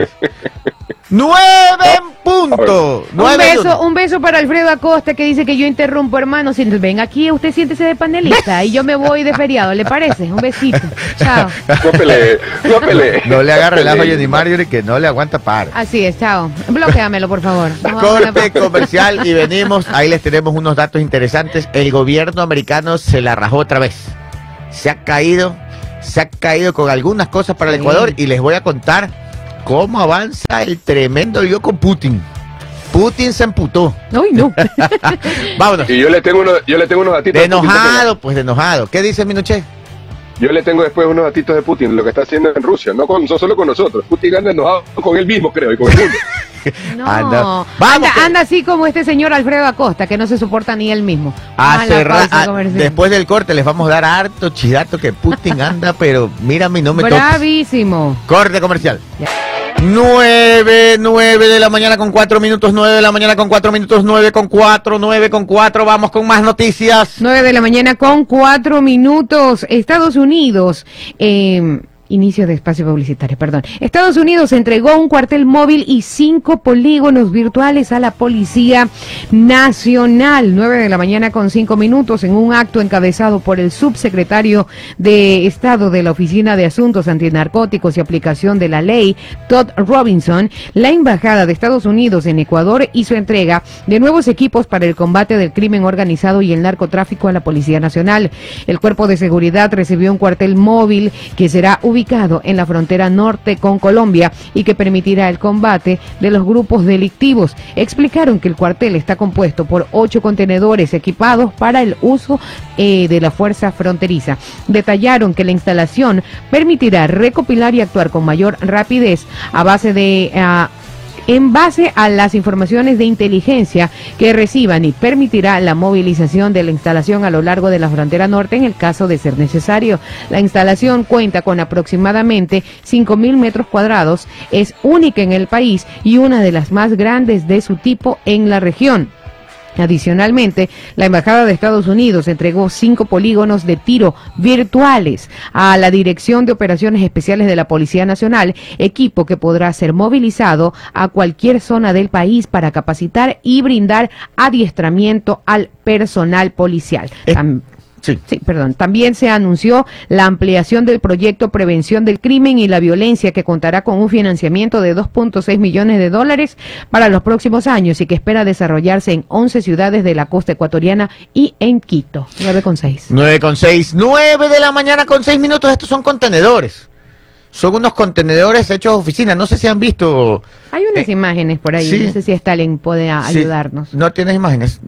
¡Nueve en punto! Un ¡Nueve y beso, un beso para Alfredo Acosta que dice que yo interrumpo, hermano. Si ven aquí, usted siéntese de panelista y yo me voy de feriado, ¿le parece? Un besito. Chao. No pelee, no le haga relajo a pelee. Jenny Marjorie que no le aguanta par. Así es, chao. Bloquéamelo, por favor. [laughs] Nos vamos a la- Corte comercial y venimos. Ahí les tenemos unos datos interesantes. El gobierno americano se la rajó otra vez. Se ha caído, se ha caído con algunas cosas para el Sí. Ecuador y les voy a contar cómo avanza el tremendo lío con Putin. Putin se emputó. Ay, no. [laughs] Vámonos. Y yo le tengo unos, yo le tengo unos datitos De enojado, pues de enojado. ¿Qué dice Minuché? Yo le tengo después unos datitos de Putin, lo que está haciendo en Rusia, no, con, no solo con nosotros. Putin anda enojado con él mismo, creo, y con el mundo. [laughs] No. Anda. Anda, Vamos, que- anda así como este señor Alfredo Acosta, que no se soporta ni él mismo. Ah, cerrar- a- comercial. después del corte les vamos a dar harto chidato que Putin [laughs] anda, pero mírame no me toques. Bravísimo. Corte comercial. Ya. 9, 9 de la mañana con 4 minutos, 9 de la mañana con 4 minutos, 9 con 4, 9 con 4. Vamos con más noticias. 9 de la mañana con 4 minutos. Estados Unidos. eh, Inicio de espacio publicitario, perdón. Estados Unidos entregó un cuartel móvil y cinco polígonos virtuales a la Policía Nacional. 9 de la mañana con 5 minutos en un acto encabezado por el subsecretario de Estado de la Oficina de Asuntos Antinarcóticos y Aplicación de la Ley, Todd Robinson. La Embajada de Estados Unidos en Ecuador hizo entrega de nuevos equipos para el combate del crimen organizado y el narcotráfico a la Policía Nacional. El Cuerpo de Seguridad recibió un cuartel móvil que será ubicado en la frontera norte con Colombia y que permitirá el combate de los grupos delictivos. Explicaron que el cuartel está compuesto por ocho contenedores equipados para el uso eh, de la fuerza fronteriza. Detallaron que la instalación permitirá recopilar y actuar con mayor rapidez a base de... ah, en base a las informaciones de inteligencia que reciban y permitirá la movilización de la instalación a lo largo de la frontera norte en el caso de ser necesario. La instalación cuenta con aproximadamente 5.000 metros cuadrados, es única en el país y una de las más grandes de su tipo en la región. Adicionalmente, la Embajada de Estados Unidos entregó cinco polígonos de tiro virtuales a la Dirección de Operaciones Especiales de la Policía Nacional, equipo que podrá ser movilizado a cualquier zona del país para capacitar y brindar adiestramiento al personal policial. Sí. Sí, perdón. También se anunció la ampliación del proyecto Prevención del Crimen y la Violencia que contará con un financiamiento de 2.6 millones de dólares para los próximos años y que espera desarrollarse en 11 ciudades de la costa ecuatoriana y en Quito. 9,6. 9 con 6, 9 de la mañana con 6 minutos. Estos son contenedores. Son unos contenedores hechos de oficina. No sé si han visto. Hay unas Eh, imágenes por ahí. sí. No sé si Stalin puede Sí. ayudarnos. No tienes imágenes.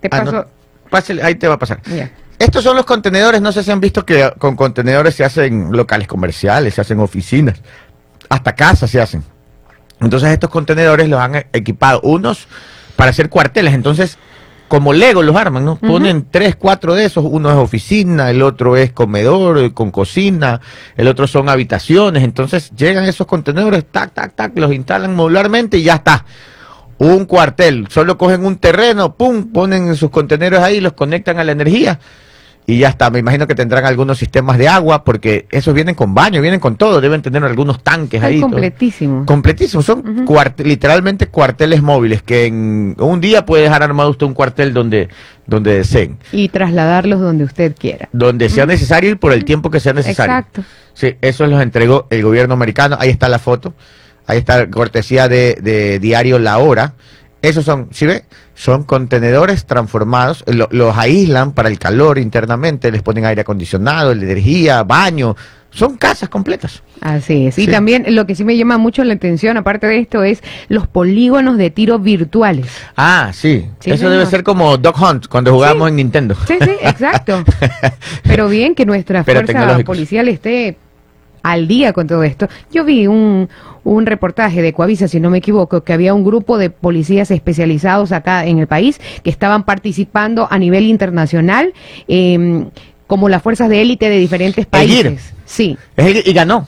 Te Ah, no. paso. Pásale, ahí te va a pasar. Ya. Estos son los contenedores, no sé si han visto que con contenedores se hacen locales comerciales, se hacen oficinas, hasta casas se hacen. Entonces estos contenedores los han e- equipado, unos para hacer cuarteles, entonces como Lego los arman, ¿no? Ponen tres, cuatro de esos, uno es oficina, el otro es comedor eh, con cocina, el otro son habitaciones, entonces llegan esos contenedores, tac, tac, tac, los instalan modularmente y ya está un cuartel. Solo cogen un terreno, pum, ponen sus contenedores ahí, los conectan a la energía y ya está. Me imagino que tendrán algunos sistemas de agua porque esos vienen con baño, vienen con todo, deben tener algunos tanques Están ahí. completísimos. Completísimos, son cuart- literalmente cuarteles móviles que en un día puede dejar armado usted un cuartel donde, donde deseen, Y trasladarlos donde usted quiera. donde sea necesario y por el tiempo que sea necesario. Exacto. Sí, eso los entregó el gobierno americano. Ahí está la foto. Ahí está cortesía de, de diario La Hora. Esos son, ¿sí ve? Son contenedores transformados. lo- los aíslan para el calor internamente. Les ponen aire acondicionado, energía, baño. Son casas completas. Así es. Y también lo que sí me llama mucho la atención, aparte de esto, es los polígonos de tiro virtuales. Ah, sí. Sí, Eso señor. debe ser como Dog Hunt cuando jugábamos en Nintendo. Sí, sí, exacto. [laughs] Pero bien que nuestra Pero fuerza policial esté al día con todo esto. Yo vi un, un reportaje de Coavisa, si no me equivoco, que había un grupo de policías especializados acá en el país que estaban participando a nivel internacional eh, como las fuerzas de élite de diferentes El GIR. países. Sí, Es el- y ganó.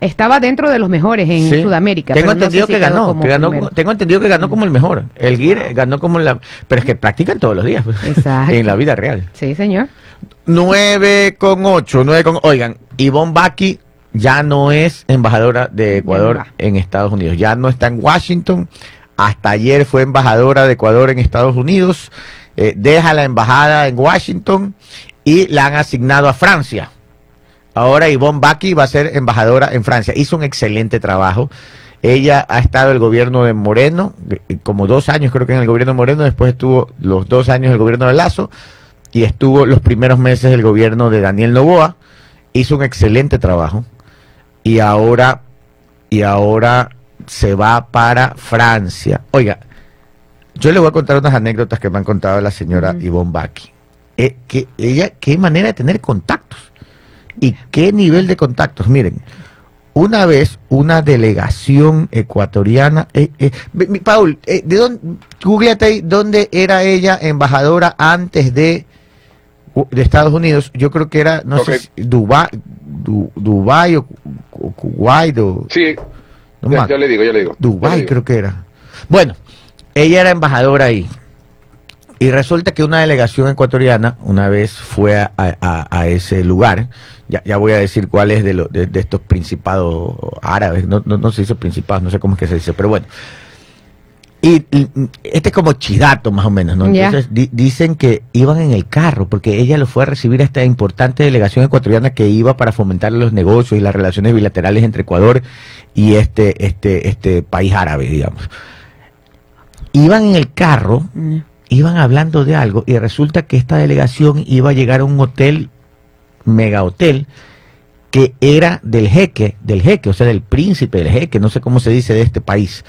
estaba dentro de los mejores en Sí. Sudamérica. Tengo no entendido sé si que ganó, que tengo entendido que ganó como el mejor. El GIR ganó como la, pero es que practican todos los días, pues, Exacto. en la vida real. Sí, señor. 9 con 8, 9 con Oigan, Ivonne Baki ya no es embajadora de Ecuador en Estados Unidos, ya no está en Washington. Hasta ayer fue embajadora de Ecuador en Estados Unidos. eh, deja la embajada en Washington y la han asignado a Francia. Ahora Ivonne Baki va a ser embajadora en Francia. Hizo un excelente trabajo. Ella ha estado en el gobierno de Moreno, eh, como dos años creo que en el gobierno de Moreno, después estuvo los dos años en el gobierno de Lazo y estuvo los primeros meses del gobierno de Daniel Novoa. Hizo un excelente trabajo y ahora, y ahora se va para Francia. Oiga, yo le voy a contar unas anécdotas que me han contado la señora Ivonne Baki. Eh, que ella, qué manera de tener contactos y qué nivel de contactos. Miren, una vez una delegación ecuatoriana, eh, eh, Paul, ¿de dónde, googleate ahí, dónde era ella embajadora antes de, de Estados Unidos? Yo creo que era, no sé, si Dubái, Du- Dubái o, o Kuwait o... Sí, no ya, ya le digo, ya le digo. Dubái creo que era. Bueno, ella era embajadora ahí. Y resulta que una delegación ecuatoriana una vez fue a, a- a ese lugar. Ya, ya voy a decir cuál es de, lo- de, de estos principados árabes. No, no, no se dice principados, no sé cómo es que se dice, pero bueno. Y, y, este es como chidato más o menos, ¿no? Entonces di- dicen que iban en el carro porque ella lo fue a recibir a esta importante delegación ecuatoriana que iba para fomentar los negocios y las relaciones bilaterales entre Ecuador y este, este, este país árabe, digamos. Iban en el carro, Mm. iban hablando de algo y resulta que esta delegación iba a llegar a un hotel, mega hotel, que era del jeque, del jeque, o sea, del príncipe del jeque, no sé cómo se dice de este país.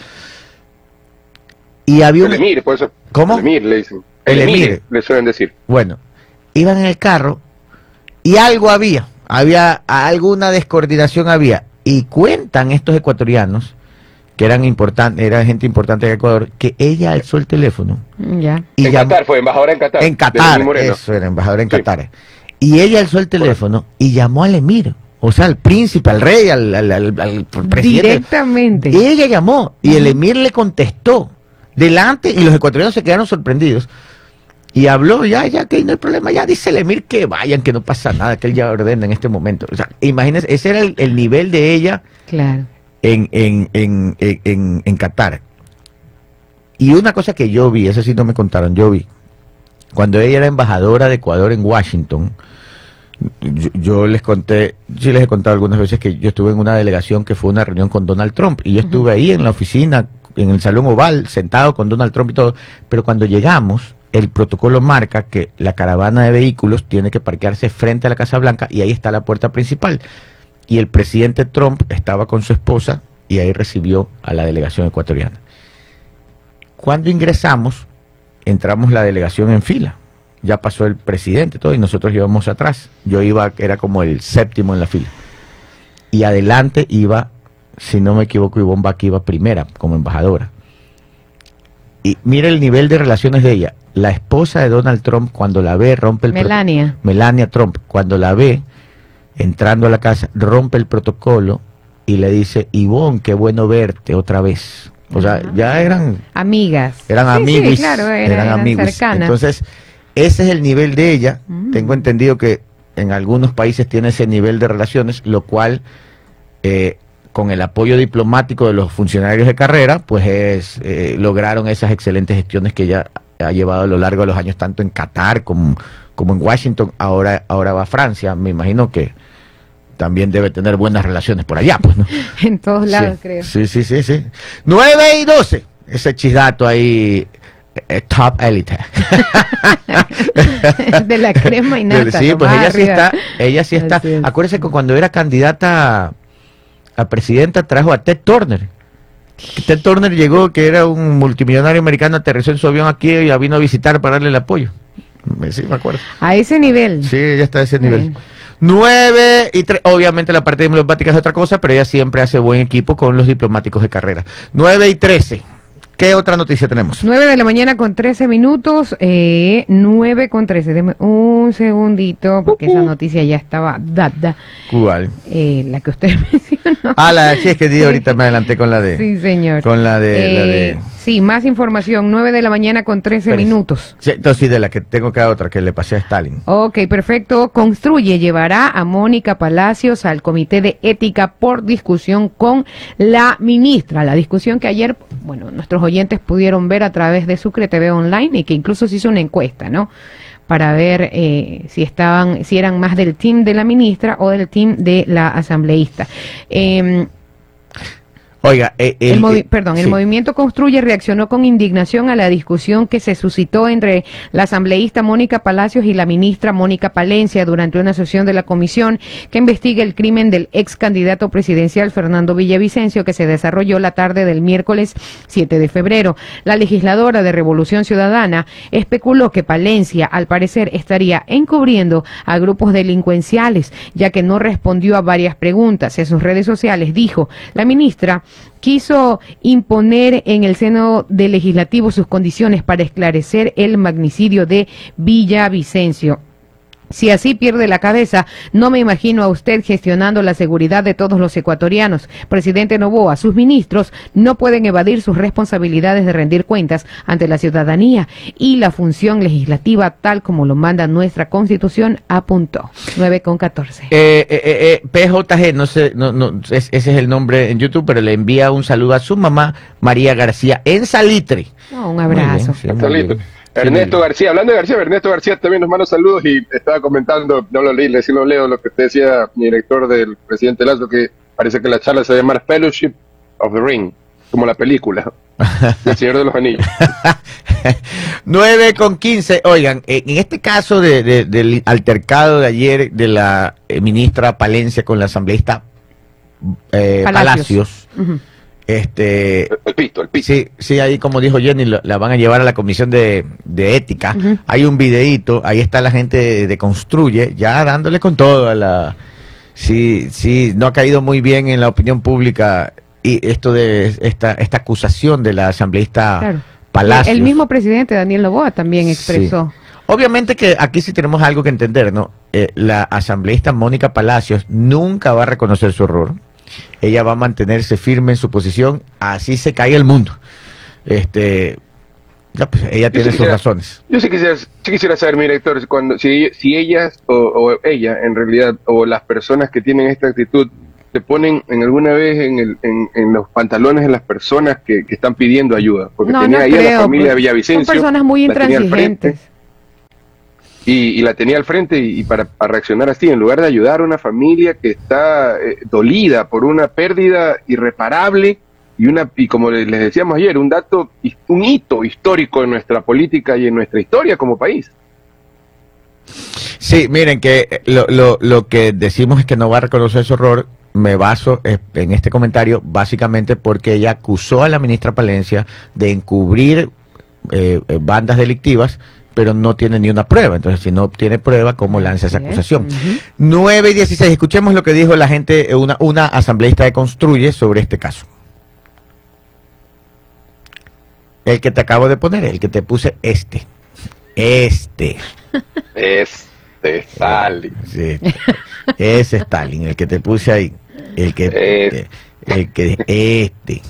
Y había El un... emir, por eso. ¿Cómo? El emir, le dicen. El El, emir, emir. le suelen decir. Bueno, iban en el carro y algo había, había alguna descoordinación había. Y cuentan estos ecuatorianos que eran importantes, era gente importante de Ecuador, que ella alzó el teléfono Ya. y en llamó- Qatar fue, embajadora en Qatar. en Qatar, eso era embajadora en Sí. Qatar. Y ella alzó el teléfono y llamó al emir, o sea, al príncipe, al rey, al, al- al- al presidente. Directamente. Ella llamó y el emir le contestó delante y los ecuatorianos se quedaron sorprendidos. Y habló, ya, ya, que no hay problema, ya dice el emir que vayan, que no pasa nada, que él ya ordena en este momento. O sea, imagínense, ese era el, el nivel de ella Claro. en, en, en, en, en- Qatar. Y una cosa que yo vi, eso sí no me contaron, yo vi, cuando ella era embajadora de Ecuador en Washington, yo, yo les conté, sí les he contado algunas veces que yo estuve en una delegación que fue una reunión con Donald Trump y yo estuve ahí en la oficina, en el salón oval, sentado con Donald Trump y todo, pero cuando llegamos, el protocolo marca que la caravana de vehículos tiene que parquearse frente a la Casa Blanca y ahí está la puerta principal. Y el presidente Trump estaba con su esposa y ahí recibió a la delegación ecuatoriana. Cuando ingresamos, entramos la delegación en fila. Ya pasó el presidente todo y nosotros íbamos atrás. Yo iba, era como el séptimo en la fila. Y adelante iba, si no me equivoco, Ivonne Bach iba primera como embajadora. Y mira el nivel de relaciones de ella. La esposa de Donald Trump, cuando la ve, rompe el Melania. Melania Trump, cuando la ve entrando a la casa, rompe el protocolo y le dice, Ivonne, qué bueno verte otra vez. O sea, ya eran, Amigas. eran Sí, sí, amiguis, claro, era- eran, eran amiguis. cercanas. Entonces, ese es el nivel de ella. Mm. Tengo entendido que en algunos países tiene ese nivel de relaciones, lo cual, eh, con el apoyo diplomático de los funcionarios de carrera, pues es, eh, lograron esas excelentes gestiones que ella ha llevado a lo largo de los años, tanto en Qatar como, como en Washington, ahora, ahora va a Francia. Me imagino que también debe tener buenas relaciones por allá, pues, ¿no? [laughs] en todos lados, sí, creo. Sí, sí, sí, sí. 9 y 12. Ese chisdato ahí, eh, top elite. [laughs] de la crema y [laughs] nata. sí, pues ella sí está, ella sí está. Acuérdese que cuando era candidata a presidenta trajo a Ted Turner. Ted Turner llegó, que era un multimillonario americano, aterrizó en su avión aquí y la vino a visitar para darle el apoyo. Sí, me acuerdo. A ese nivel. Sí, ella está a ese nivel. Bien. 9 y 3. Obviamente la parte diplomática es otra cosa, pero ella siempre hace buen equipo con los diplomáticos de carrera. 9 y 13. ¿Qué otra noticia tenemos? 9 de la mañana con 13 minutos, eh, 9 con 13. Deme un segundito, porque esa noticia ya estaba dada, ¿Cuál? eh, la que usted [laughs] mencionó. [laughs] Ah, la sí, es que di ahorita me adelanté con la de. Sí, señor. Con la de. la de Eh, Sí, más información, 9 de la mañana con 13 Espérese. minutos. Sí, entonces sí, de la que tengo que dar otra, que le pasé a Stalin. Ok, perfecto. Construye llevará a Mónica Palacios al Comité de Ética por discusión con la ministra. La discusión que ayer, bueno, nuestros oyentes pudieron ver a través de Sucre TV Online y que incluso se hizo una encuesta, ¿no? Para ver eh, si estaban, si eran más del team de la ministra o del team de la asambleísta. Em, Oiga, eh, el eh, perdón, el movimiento Construye reaccionó con indignación a la discusión que se suscitó entre la asambleísta Mónica Palacios y la ministra Mónica Palencia durante una sesión de la comisión que investiga el crimen del ex candidato presidencial Fernando Villavicencio que se desarrolló la tarde del miércoles 7 de febrero. La legisladora de Revolución Ciudadana especuló que Palencia al parecer estaría encubriendo a grupos delincuenciales ya que no respondió a varias preguntas. En sus redes sociales dijo, la ministra quiso imponer en el seno del legislativo sus condiciones para esclarecer el magnicidio de Villavicencio. Si así pierde la cabeza, no me imagino a usted gestionando la seguridad de todos los ecuatorianos. Presidente Novoa, sus ministros no pueden evadir sus responsabilidades de rendir cuentas ante la ciudadanía y la función legislativa tal como lo manda nuestra constitución, apuntó. 9 con 14. Eh, eh, eh, eh, PJG, no sé, no, no, es- ese es el nombre en YouTube, pero le envía un saludo a su mamá, María García, en Salitre. No, un bien, abrazo. sí, bien. Ernesto García, hablando de García, Ernesto García también nos manda saludos y estaba comentando, no lo leí, sí lo leo, lo que te decía mi director del presidente Lazo, que parece que la charla se va a llamar Fellowship of the Ring, como la película, [laughs] El Señor de los Anillos. [laughs] 9 con 15. Oigan, eh, en este caso de- de- del altercado de ayer de la eh, ministra Palencia con la asambleísta eh, Palacios. Este, El pito, el pito. Sí, sí, ahí como dijo Jenny, lo- la van a llevar a la comisión de, de ética. Hay un videíto, ahí está la gente de, de Construye, ya dándole con todo a la... Sí, sí, no ha caído muy bien en la opinión pública y esto de esta, esta acusación de la asambleísta Claro. Palacios. El mismo presidente Daniel Novoa también expresó. Obviamente que aquí sí tenemos algo que entender, ¿no? Eh, la asambleísta Mónica Palacios nunca va a reconocer su error. Ella va a mantenerse firme en su posición, así se cae el mundo. Este, no, pues, ella tiene sus quisiera- razones. Yo sí quisiera, sí quisiera saber, mi director, cuando, si, si ellas o, o ella, en realidad, o las personas que tienen esta actitud, se ponen en alguna vez en, el, en, en los pantalones de las personas que, que están pidiendo ayuda. Porque No, tenía no ahí a la familia pues, Villavicencio. Son personas muy intransigentes. Y, la tenía al frente y, para, reaccionar así, en lugar de ayudar a una familia que está eh, dolida por una pérdida irreparable y una y como les decíamos ayer, un dato, un hito histórico en nuestra política y en nuestra historia como país. Sí, miren que lo, lo, lo que decimos es que no va a reconocer su error. Me baso eh, en este comentario básicamente porque ella acusó a la ministra Palencia de encubrir eh, eh, bandas delictivas, pero no tiene ni una prueba. Entonces, si no tiene prueba, ¿cómo lanza esa acusación? 9 y 16. Escuchemos lo que dijo la gente, eh, una, una asambleísta de Construye sobre este caso. El que te acabo de poner, el que te puse este. Este. Este Stalin. Sí. Ese Stalin, el que te puse ahí. El que. Eh. El que. Este.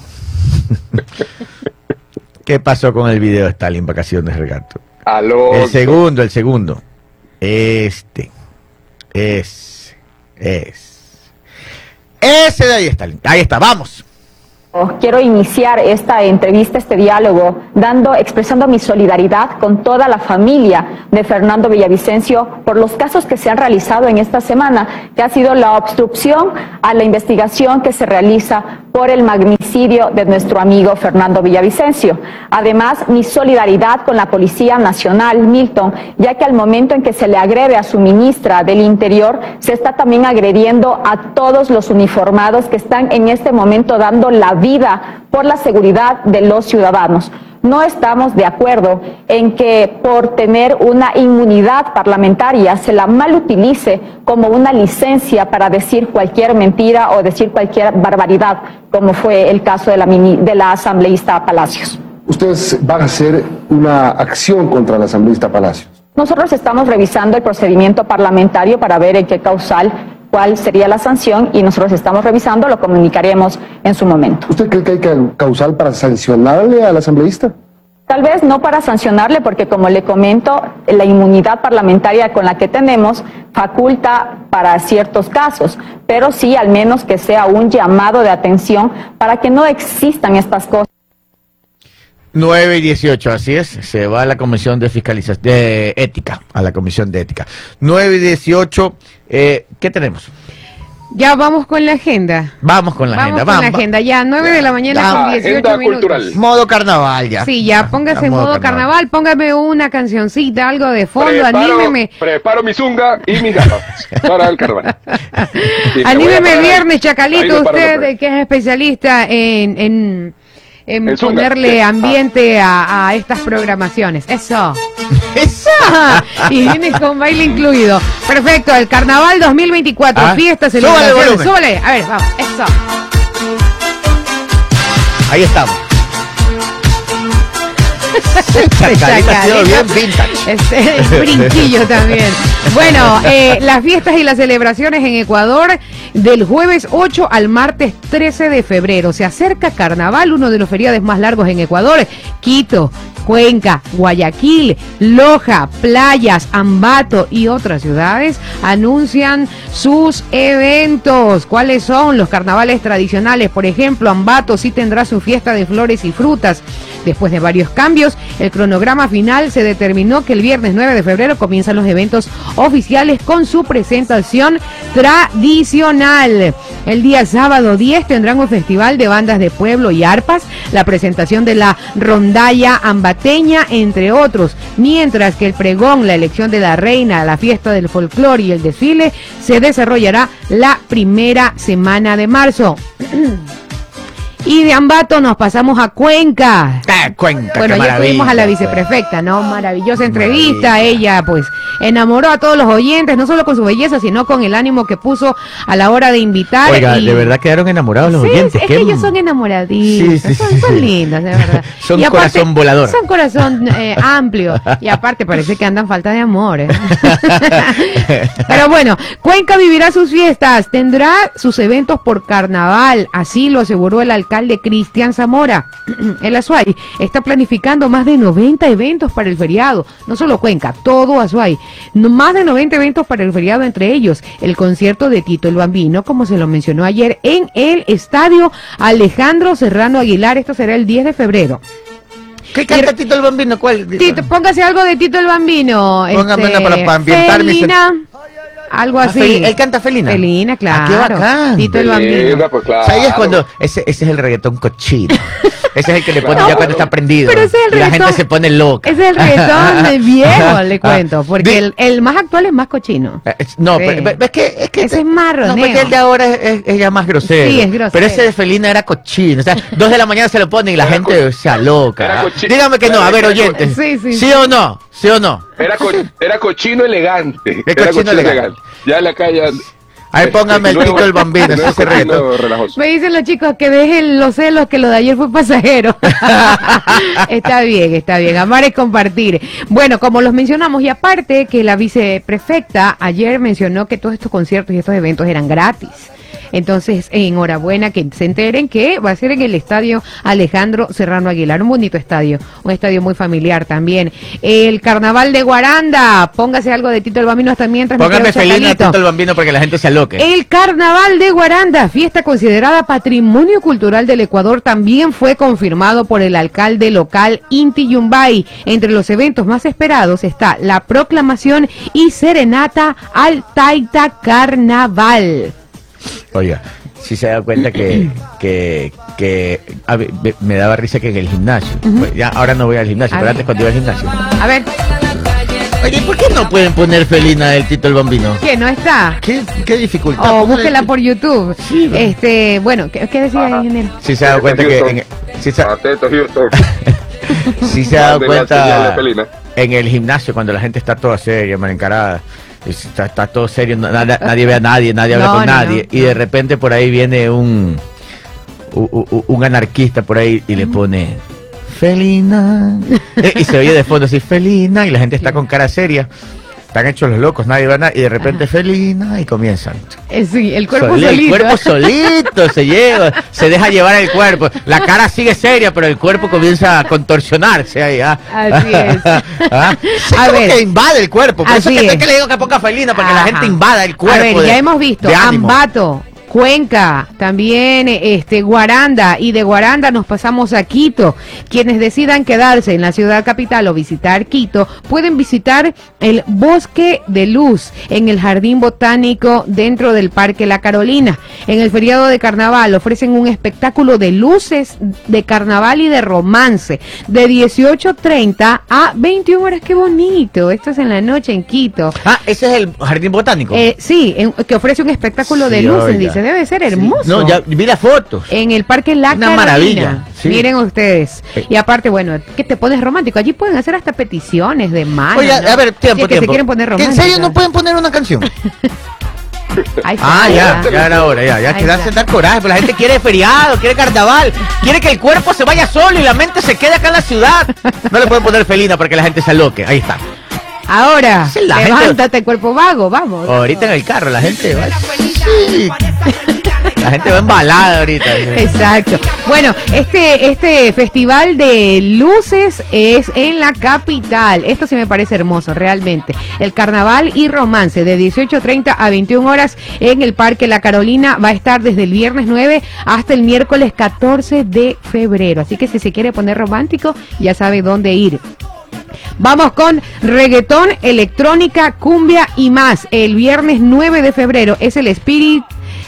¿Qué pasó con el video de Stalin Vacaciones Regato? El segundo, el segundo. Este. Es. Es. Ese de ahí, Stalin. Ahí está, vamos. Quiero iniciar esta entrevista, este diálogo, dando, expresando mi solidaridad con toda la familia de Fernando Villavicencio por los casos que se han realizado en esta semana, que ha sido la obstrucción a la investigación que se realiza por el magnicidio de nuestro amigo Fernando Villavicencio. Además, mi solidaridad con la Policía Nacional, Milton, ya que al momento en que se le agrede a su ministra del Interior, se está también agrediendo a todos los uniformados que están en este momento dando la vida por la seguridad de los ciudadanos. No estamos de acuerdo en que por tener una inmunidad parlamentaria se la malutilice como una licencia para decir cualquier mentira o decir cualquier barbaridad, como fue el caso de la, mini- de la asambleísta Palacios. Ustedes van a hacer una acción contra la asambleísta Palacios. Nosotros estamos revisando el procedimiento parlamentario para ver en qué causal, cuál sería la sanción y nosotros estamos revisando, lo comunicaremos en su momento. ¿Usted cree que hay que causal para sancionarle al asambleísta? Tal vez no para sancionarle, porque como le comento, la inmunidad parlamentaria con la que tenemos faculta para ciertos casos, pero sí al menos que sea un llamado de atención para que no existan estas cosas. 9 y 18, así es. Se va a la comisión de fiscalización, de ética, a la comisión de ética. 9 y 18, eh, ¿qué tenemos? Ya vamos con la agenda. Vamos con la vamos agenda, con vamos. la agenda. Ya, 9 de la mañana con 18 agenda minutos. cultural. Modo carnaval ya. Sí, ya, póngase en modo carnaval. póngame una cancioncita, algo de fondo, Preparo, anímeme. preparo mi zunga y mis gafas para el carnaval. [laughs] Sí, Anímeme viernes, Chacalito, usted que es especialista en, en, en El ponerle ambiente a, a estas programaciones. Eso. [laughs] Eso. y viene con baile incluido. Perfecto, el carnaval 2024, Ah, fiesta, súbale el celebraciones. Súbale, a ver, vamos, eso. Ahí estamos. [laughs] Chacalita ha sido bien vintage. Brinquillo también. Bueno, [laughs] eh, las fiestas y las celebraciones en Ecuador del jueves 8 al martes 13 de febrero. Se acerca Carnaval, uno de los feriados más largos en Ecuador. Quito, Cuenca, Guayaquil, Loja, Playas, Ambato y otras ciudades anuncian sus eventos. ¿Cuáles son los carnavales tradicionales? Por ejemplo, Ambato sí tendrá su fiesta de flores y frutas. Después de varios cambios, el cronograma final se determinó que el viernes 9 de febrero comienzan los eventos oficiales con su presentación tradicional. El día sábado 10 tendrán un festival de bandas de pueblo y arpas, la presentación de la rondalla ambateña, entre otros, mientras que el pregón, la elección de la reina, la fiesta del folclore y el desfile se desarrollará la primera semana de marzo. [clears throat] Y de Ambato nos pasamos a Cuenca. Ah, Cuenca, Bueno, ya tuvimos a la viceprefecta, ¿no? Maravillosa entrevista. Maravilla. Ella, pues, enamoró a todos los oyentes, no solo con su belleza, sino con el ánimo que puso a la hora de invitar. Oiga, y- de verdad quedaron enamorados los Sí, oyentes. es que ellos m- son Sí, sí, son, lindos, de verdad. [laughs] Son Y aparte, corazón volador. Son corazón eh, [laughs] amplio. Y aparte parece que andan falta de amor. ¿eh? [laughs] Pero bueno, Cuenca vivirá sus fiestas, tendrá sus eventos por carnaval, así lo aseguró el alcalde Cristian Zamora. [clears throat] El Azuay está planificando más de 90 eventos para el feriado, no solo Cuenca, todo Azuay. Más de 90 eventos para el feriado, entre ellos el concierto de Tito el Bambino, como se lo mencionó ayer, en el estadio Alejandro Serrano Aguilar. Esto será el 10 de febrero. ¿Qué canta Tito el Bambino? ¿Cuál? Tito, póngase algo de Tito el Bambino. Póngame este, para- para ambientar mi algo Ah, así. Fel- ¿Él canta Felina? Felina, claro. Ah, qué bacán. Tito el Bambino. Felina, pues claro. O sea, ahí es cuando. Ese, ese es el reggaetón cochino. Ese es el que le ponen No, ya cuando está prendido. pero ese es el y la reggaetón- gente se pone loca. Ese es el reggaetón de viejo, [laughs] le cuento. Ah, Porque el, el más actual es más cochino. Eh, es- No, Sí. pero pero es que. Es que Ese es más No, porque el de ahora es, es- ya más grosero. Sí, es grosero. Pero ese de Felina era cochino. O sea, dos de la mañana se lo ponen y la Era gente se aloca. Dígame que no, a ver, oyentes. Sí, sí, ¿Sí sí. o no? ¿Sí o no? Era, co- era cochino elegante. Era cochino elegante. Ya en la calle. Ahí póngame el Tito el Bambino, [laughs] relajoso. Me dicen los chicos que dejen los celos, que lo de ayer fue pasajero. [laughs] está bien, está bien. Amar es compartir. Bueno, como los mencionamos, y aparte que la viceprefecta ayer mencionó que todos estos conciertos y estos eventos eran gratis. Entonces, enhorabuena que se enteren que va a ser en el estadio Alejandro Serrano Aguilar, un bonito estadio, un estadio muy familiar también. El carnaval de Guaranda, póngase algo de Tito el Bambino hasta mientras me Póngame Felina. Tito el Bambino para que la gente se aloque. El Carnaval de Guaranda, fiesta considerada Patrimonio Cultural del Ecuador, también fue confirmado por el alcalde local Inti Yumbay. Entre los eventos más esperados está la proclamación y serenata al Taita Carnaval. Oiga, si se da cuenta que, que, que a ver, me- daba risa que en el gimnasio, pues ya ahora no voy al gimnasio, A pero ver. antes cuando iba al gimnasio. A ver, Oye, ¿por qué no pueden poner Felina del Tito el Bambino? ¿qué no está? ¿Qué, qué dificultad? O Póngale- búsquela por YouTube. Sí. Este, bueno, ¿qué, qué decía Ajá. ingeniero? Si se ha dado cuenta que en, si se, Atento, Houston. [laughs] se ha dado cuenta Felina. en el gimnasio cuando la gente está toda seria, mal encarada, está, está todo serio, na- nada- nadie ve a nadie, nadie habla No, con no, nadie, no, y de repente por ahí viene un u- u- un anarquista por ahí y le pone Felina [laughs] y se oye de fondo así Felina y la gente está con cara seria. Están hechos los locos, nadie va a nada, y de repente Felina y comienzan. Eh, sí, el cuerpo Soli- solito. El cuerpo solito se lleva, se deja llevar el cuerpo. La cara sigue seria, pero el cuerpo comienza a contorsionarse ahí. ¿ah? Así es. [laughs] ¿Ah? Sí, A ver. que invade el cuerpo. Por eso Así es que, es. que le digo que ponga felina, para que la Ajá. gente invada el cuerpo. A ver, de- ya hemos visto. Ambato, Cuenca, también este Guaranda y de Guaranda nos pasamos a Quito. Quienes decidan quedarse en la ciudad capital o visitar Quito pueden visitar el Bosque de Luz en el Jardín Botánico dentro del Parque La Carolina. En el feriado de carnaval ofrecen un espectáculo de luces de carnaval y de romance de 18.30 a 21 horas. Qué bonito. Esto es en la noche en Quito. Ah, ese es el jardín botánico. Eh, sí, en- que ofrece un espectáculo de luces, oiga. dice, debe ser hermoso. no, ya vi las fotos. En el Parque La Una Carolina. maravilla, sí. Miren ustedes. Y aparte, bueno, que te pones romántico. Allí pueden hacer hasta peticiones de mano. ¿no? a ver, tiempo, que se quieren poner ¿En románticos. serio no pueden poner una canción? [laughs] Ah, ya, ya era hora, ya, ya Ahí que da está. dar coraje, pero la gente quiere feriado, quiere carnaval, quiere que el cuerpo se vaya solo y la mente se quede acá en la ciudad. No le pueden poner felina para que la gente se aloque, ahí está. Ahora, Sí, la gente- levántate, cuerpo vago, vamos. Ahorita en el carro la gente va. Sí. La gente va embalada ahorita. Exacto. Bueno, este, este festival de luces es en la capital. Esto sí me parece hermoso, realmente. El carnaval y romance de 18.30 a 21 horas en el Parque La Carolina va a estar desde el viernes 9 hasta el miércoles 14 de febrero. Así que si se quiere poner romántico, ya sabe dónde ir. Vamos con reggaetón, electrónica, cumbia y más. El viernes 9 de febrero es el Spirit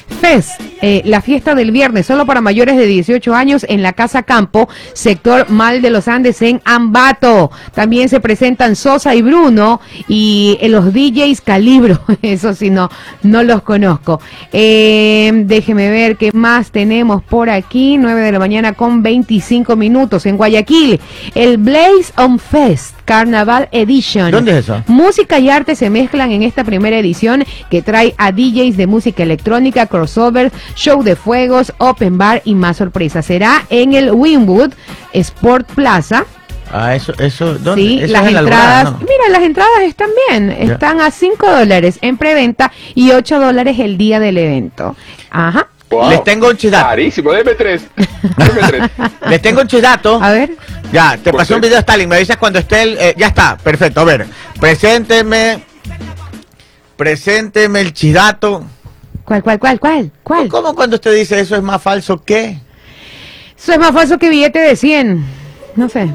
Fest, eh, la fiesta del viernes, solo para mayores de 18 años en la Casa Campo, sector Mal de los Andes en Ambato. También se presentan Sosa y Bruno y eh, los DJs Calibro. [laughs] Eso sí, no, no los conozco. Eh, déjeme ver qué más tenemos por aquí. 9 de la mañana con 25 minutos en Guayaquil. El Blaze on Fest Carnaval Edition. ¿Dónde es eso? Música y arte se mezclan en esta primera edición que trae a DJs de música electrónica, crossover, show de fuegos, open bar y más sorpresas. Será en el Winwood Sport Plaza. Ah, eso, eso, ¿dónde? Sí, Eso las en Alborada, entradas, ¿no? mira, las entradas están bien, Ya. están a 5 dólares en preventa y 8 dólares el día del evento. Ajá. Wow. Les tengo un chidato. Carísimo, deme tres. Deme tres. [laughs] Les tengo un chidato. A ver. Ya, te ¿Por pasó un video, Stalin. Me avisas cuando esté el. eh, ya está, perfecto. A ver, presénteme. Presénteme el chidato. ¿Cuál, cuál, cuál, cuál? ¿Cuál? ¿Cómo cuando usted dice eso es más falso que? Eso es más falso que billete de 100. No sé.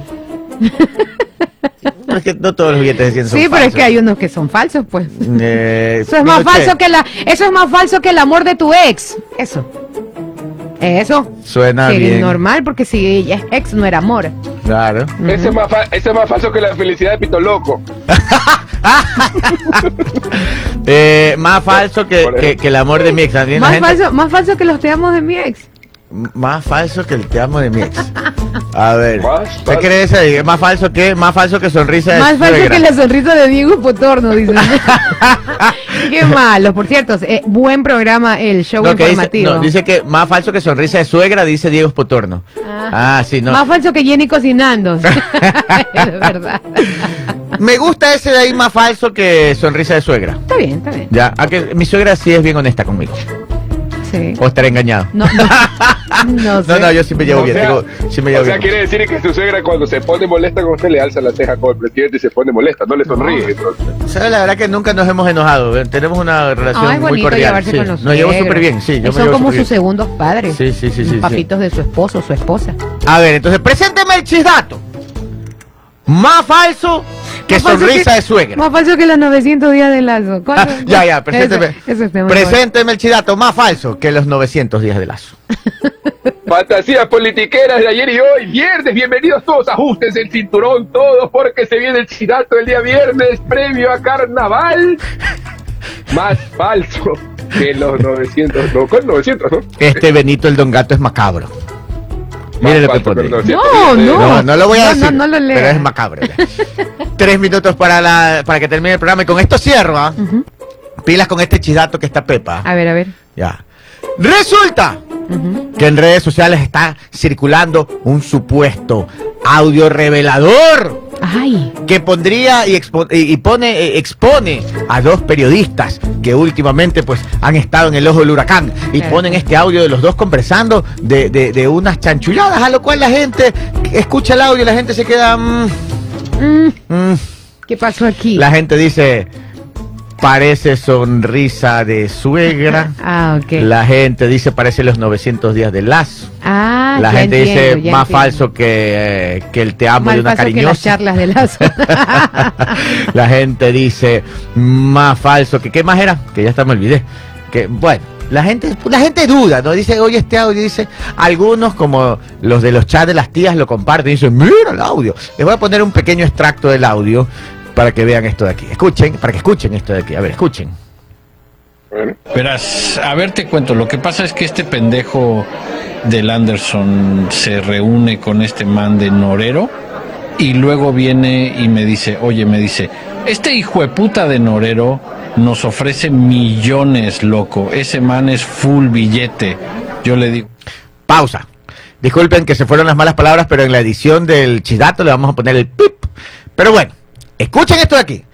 Es que no todos los billetes de 100 son Sí, pero es que hay unos que son falsos, pues. Eh, Eso es más falso que la, eso es más falso que el amor de tu ex. Eso. Eso. Suena Que bien. normal, porque si ella es ex, no era amor. Claro. Ese, es más ese es más falso que la felicidad de Pito Loco. [laughs] Eh, más falso que, el amor de mi ex. ¿también la Más gente- falso, más falso que los te amo de mi ex. Más falso que el te amo de mi ex. A ver. Más ¿Qué crees ahí? Más falso que más falso que sonrisa de Más falso suegra. que la sonrisa de Diego Potorno, dicen. [laughs] Qué malo, por cierto. eh, buen programa el show No, que dice, informativo. no, dice que más falso que sonrisa de suegra, dice Diego Potorno. Ah, sí, no. Más falso que Jenny cocinando. [laughs] [laughs] es verdad. Me gusta ese de ahí más falso que sonrisa de suegra. Está bien, está bien. Ya, a que mi suegra sí es bien honesta conmigo. Sí. O estaré engañado. No, no, [laughs] no sé. No, no, yo sí me llevo O bien. sea, digo, sí me llevo o sea, bien. quiere decir que su suegra cuando se pone molesta con usted le alza la ceja con el presidente y se pone molesta, no le sonríe. La verdad que nunca nos hemos enojado. eh, Tenemos una relación Ah, es muy cordial. llevarse sí. con los Nos llevo súper bien, sí. Yo me Son llevo como sus segundos padres. Sí, sí, sí, sí, Papitos de su esposo, su esposa. A ver, entonces, presénteme el chisdato. Más falso que Más falso sonrisa que- de suegra. Más falso que los 900 días de lazo. ¿Cuál- Ah, ya, ya, presénteme. Está muy presénteme el chidato más falso que los 900 días de lazo. [laughs] Fantasías politiqueras de ayer y hoy, viernes, bienvenidos todos, ajusten el cinturón todos porque se viene el chirato el día viernes, previo a carnaval. [laughs] Más falso que los 900, no, con 900, ¿no? Este Benito el Don Gato es macabro. Mire lo que pone. No, 900. no. No, no lo voy a No, decir. no, no lo lea. Pero es macabro. [laughs] Tres minutos para, la, para que termine el programa y con esto cierro. ¿ah? Pilas con este chidato que está Pepa. A ver, a ver. Ya. Resulta que en redes sociales está circulando un supuesto audio revelador Ay, que pondría y, expo- y- y pone eh, expone a dos periodistas que últimamente pues han estado en el ojo del huracán y Claro. ponen este audio de los dos conversando de, de- de unas chanchulladas a lo cual la gente escucha el audio y la gente se queda mm, mm, mm. ¿qué pasó aquí? la gente dice parece sonrisa de suegra [laughs] Ah, ok. la gente dice parece los 900 días de lazo Ah, la gente entiendo, dice más entiendo. falso que, eh, que el te amo Más de una falso que las cariñosa charlas de lazo. [laughs] La gente dice más falso que qué más era, que ya hasta me olvidé. Que bueno, la gente la gente duda, ¿no? Dice, "Oye, este audio dice algunos como los de los chats de las tías lo comparten y dicen, "Mira el audio." Les voy a poner un pequeño extracto del audio para que vean esto de aquí. Escuchen, para que escuchen esto de aquí. A ver, escuchen. Verás, a ver te cuento, lo que pasa es que este pendejo del Anderson se reúne con este man de Norero y luego viene y me dice, oye, me dice, este hijo de puta de Norero nos ofrece millones, loco, ese man es full billete. Yo le digo, Pausa. Disculpen que se fueron las malas palabras, pero en la edición del chidato le vamos a poner el pip. Pero bueno, escuchen esto de aquí.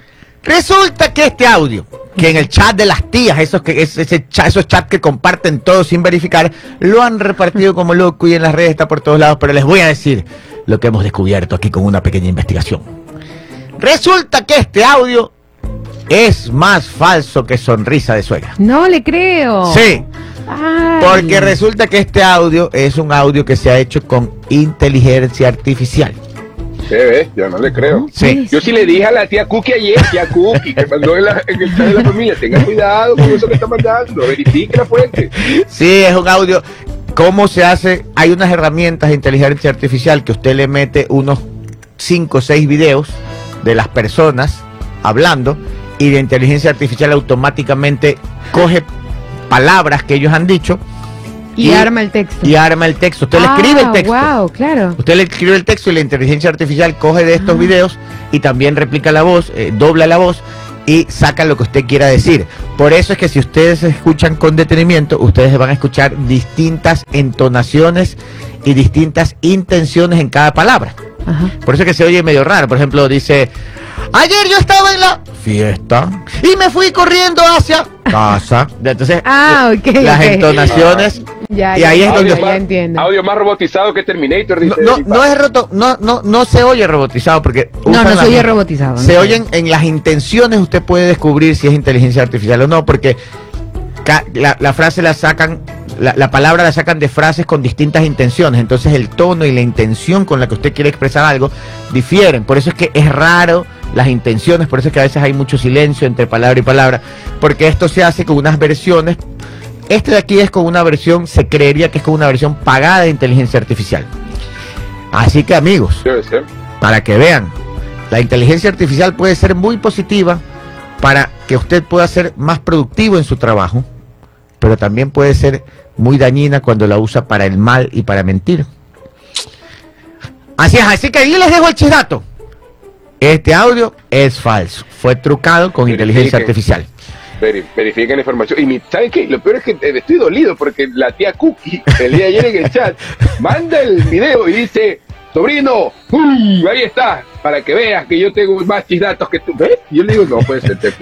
Resulta que este audio, que en el chat de las tías, esos, que, es- ese cha- esos chats que comparten todos sin verificar, lo han repartido como loco y en las redes está por todos lados, pero les voy a decir lo que hemos descubierto aquí con una pequeña investigación. Resulta que este audio es más falso que sonrisa de suegra. no le creo. Sí. Ay. Porque resulta que este audio es un audio que se ha hecho con inteligencia artificial. ¿Qué? Yo no le creo. Sí. Yo sí le dije a la tía Cookie ayer, tía Cookie, que mandó en, la- en el chat de la familia, tenga cuidado con eso que está mandando, verifique la fuente. Sí, es un audio. ¿Cómo se hace? Hay unas herramientas de inteligencia artificial que usted le mete unos 5 o 6 videos de las personas hablando y la inteligencia artificial automáticamente coge palabras que ellos han dicho Y, arma el texto. Y arma el texto. Usted le escribe el Ah, texto. Wow, claro. Usted le escribe el texto y la inteligencia artificial coge de Ah. estos videos y también replica la voz, eh, dobla la voz y saca lo que usted quiera decir. Por eso es que si ustedes escuchan con detenimiento, ustedes van a escuchar distintas entonaciones y distintas intenciones en cada palabra. Ajá. Por eso es que se oye medio raro. Por ejemplo, dice, ayer yo estaba en la fiesta y me fui corriendo hacia casa. [laughs] Entonces, Ah, eh, las entonaciones... Ya, y ya, ahí es donde... más, entiendo. audio más robotizado que Terminator, No, dice. no, es roto, no, no, no se oye robotizado porque No, no se oye robotizado, Se no. oyen en las intenciones, usted puede descubrir si es inteligencia artificial o no, porque la, la frase la sacan, la, la palabra la sacan de frases con distintas intenciones, entonces el tono y la intención con la que usted quiere expresar algo difieren, por eso es que es raro las intenciones, por eso es que a veces hay mucho silencio entre palabra y palabra, porque esto se hace con unas versiones este de aquí es con una versión, se creería que es con una versión pagada de inteligencia artificial. Así que amigos, para que vean, la inteligencia artificial puede ser muy positiva para que usted pueda ser más productivo en su trabajo, pero también puede ser muy dañina cuando la usa para el mal y para mentir. Así es, así que ahí les dejo el chisdato. Este audio es falso, fue trucado con inteligencia artificial. Veri- verifiquen la información. Y mi- ¿saben qué? Lo peor es que eh, estoy dolido porque la tía Cookie, el día de ayer en el chat, manda el video y dice, sobrino, ¡pum! ahí está, para que veas que yo tengo más chisdatos que tú. ¿Ves? Yo le digo, no puede ser. te-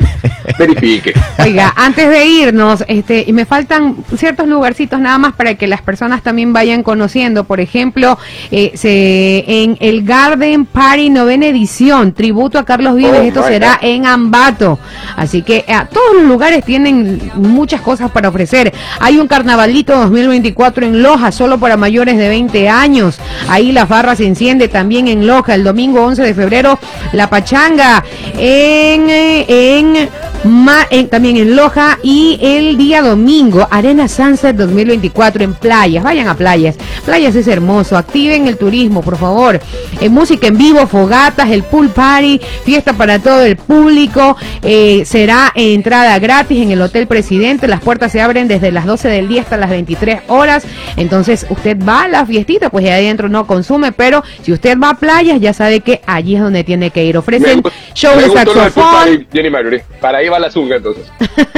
Verifique. Oiga, antes de irnos, este, y me faltan ciertos lugarcitos nada más para que las personas también vayan conociendo. Por ejemplo, eh, se, en el Garden Party novena edición, tributo a Carlos Vives, Oh, esto será God. en Ambato. Así que eh, todos los lugares tienen muchas cosas para ofrecer. Hay un carnavalito 2024 en Loja, solo para mayores de 20 años. Ahí la farra se enciende también en Loja. El domingo 11 de febrero, la pachanga en, eh, en, también en Loja. Y el día domingo, Arena Sunset 2024 en playas. Vayan a playas. Playas es hermoso. Activen el turismo, por favor. En música en vivo, fogatas, el pool party, fiesta para todo el público. Eh, será entrada gratis en el Hotel Presidente. Las puertas se abren desde las 12 del día hasta las 23 horas. Entonces usted va a la fiestita, pues ahí adentro no consume, pero si usted va a playas, ya sabe que allí es donde tiene que ir. Ofrecen show de saxofón. Jenny. Para ahí va la zunga entonces.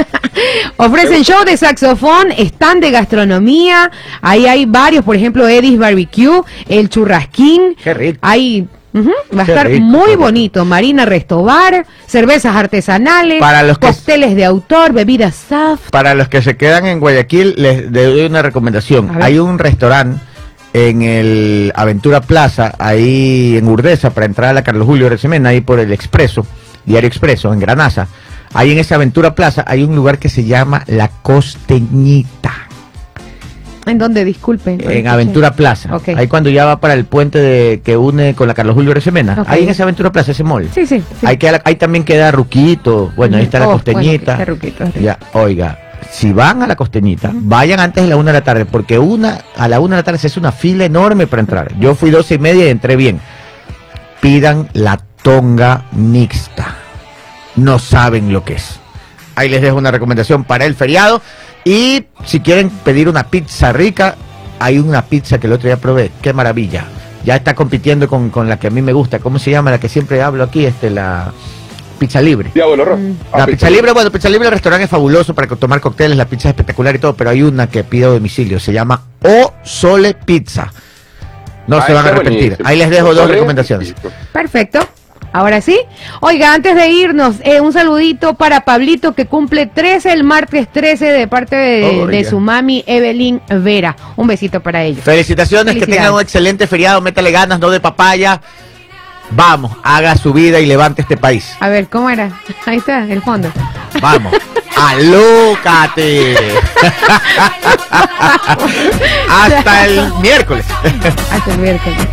[laughs] Ofrecen show de saxofón, stand de gastronomía. Ahí hay varios, por ejemplo, Eddie's Barbecue, el churrasquín. Qué rico. Hay, va a estar rico, muy bonito. Marina Restobar, cervezas artesanales, Para los cócteles de autor, bebidas soft. Para los que se quedan en Guayaquil, les doy una recomendación. Hay un restaurante en el Aventura Plaza, ahí en Urdesa, para entrar a la Carlos Julio Recimena, ahí por el Expreso, Diario Expreso, en Granaza. Ahí en esa Aventura Plaza hay un lugar que se llama La Costeñita, ¿En donde Disculpen. no en escuché. Aventura Plaza. Ahí cuando ya va para el puente de, que une con la Carlos Julio Recimena. Ok. Ahí en esa Aventura Plaza, ese mall. Sí, sí. sí. Ahí, queda, ahí también queda Ruquito, bueno, ahí está la Oh, costeñita. bueno, ya, oiga, si van a la costeñita, vayan antes de la una de la tarde, porque una a la una de la tarde se hace una fila enorme para entrar. Yo fui doce y media y entré bien. Pidan la tonga mixta. No saben lo que es. Ahí les dejo una recomendación para el feriado. Y si quieren pedir una pizza rica, hay una pizza que el otro día probé. Qué maravilla. Ya está compitiendo con, con la que a mí me gusta. ¿Cómo se llama? La que siempre hablo aquí, este, la pizza libre. Diablo, Ro. Mm. Ah, La pizza libre, bueno, pizza libre, el restaurante es fabuloso para tomar cócteles, la pizza es espectacular y todo, pero hay una que pido a domicilio, se llama O Sole Pizza. No Ah, se van a arrepentir. buenísimo. Ahí les dejo dos Sole, recomendaciones. listo. Perfecto. Ahora sí. Oiga, antes de irnos, eh, un saludito para Pablito que cumple 13 el martes 13 de parte de, de su mami Evelyn Vera. Un besito para ellos. Felicitaciones, que tengan un excelente feriado, métale ganas, no de papaya. Vamos, haga su vida y levante este país. A ver, ¿cómo era? [laughs] Ahí está, el fondo. Vamos, [laughs] alócate. [laughs] Hasta el miércoles. Hasta el miércoles.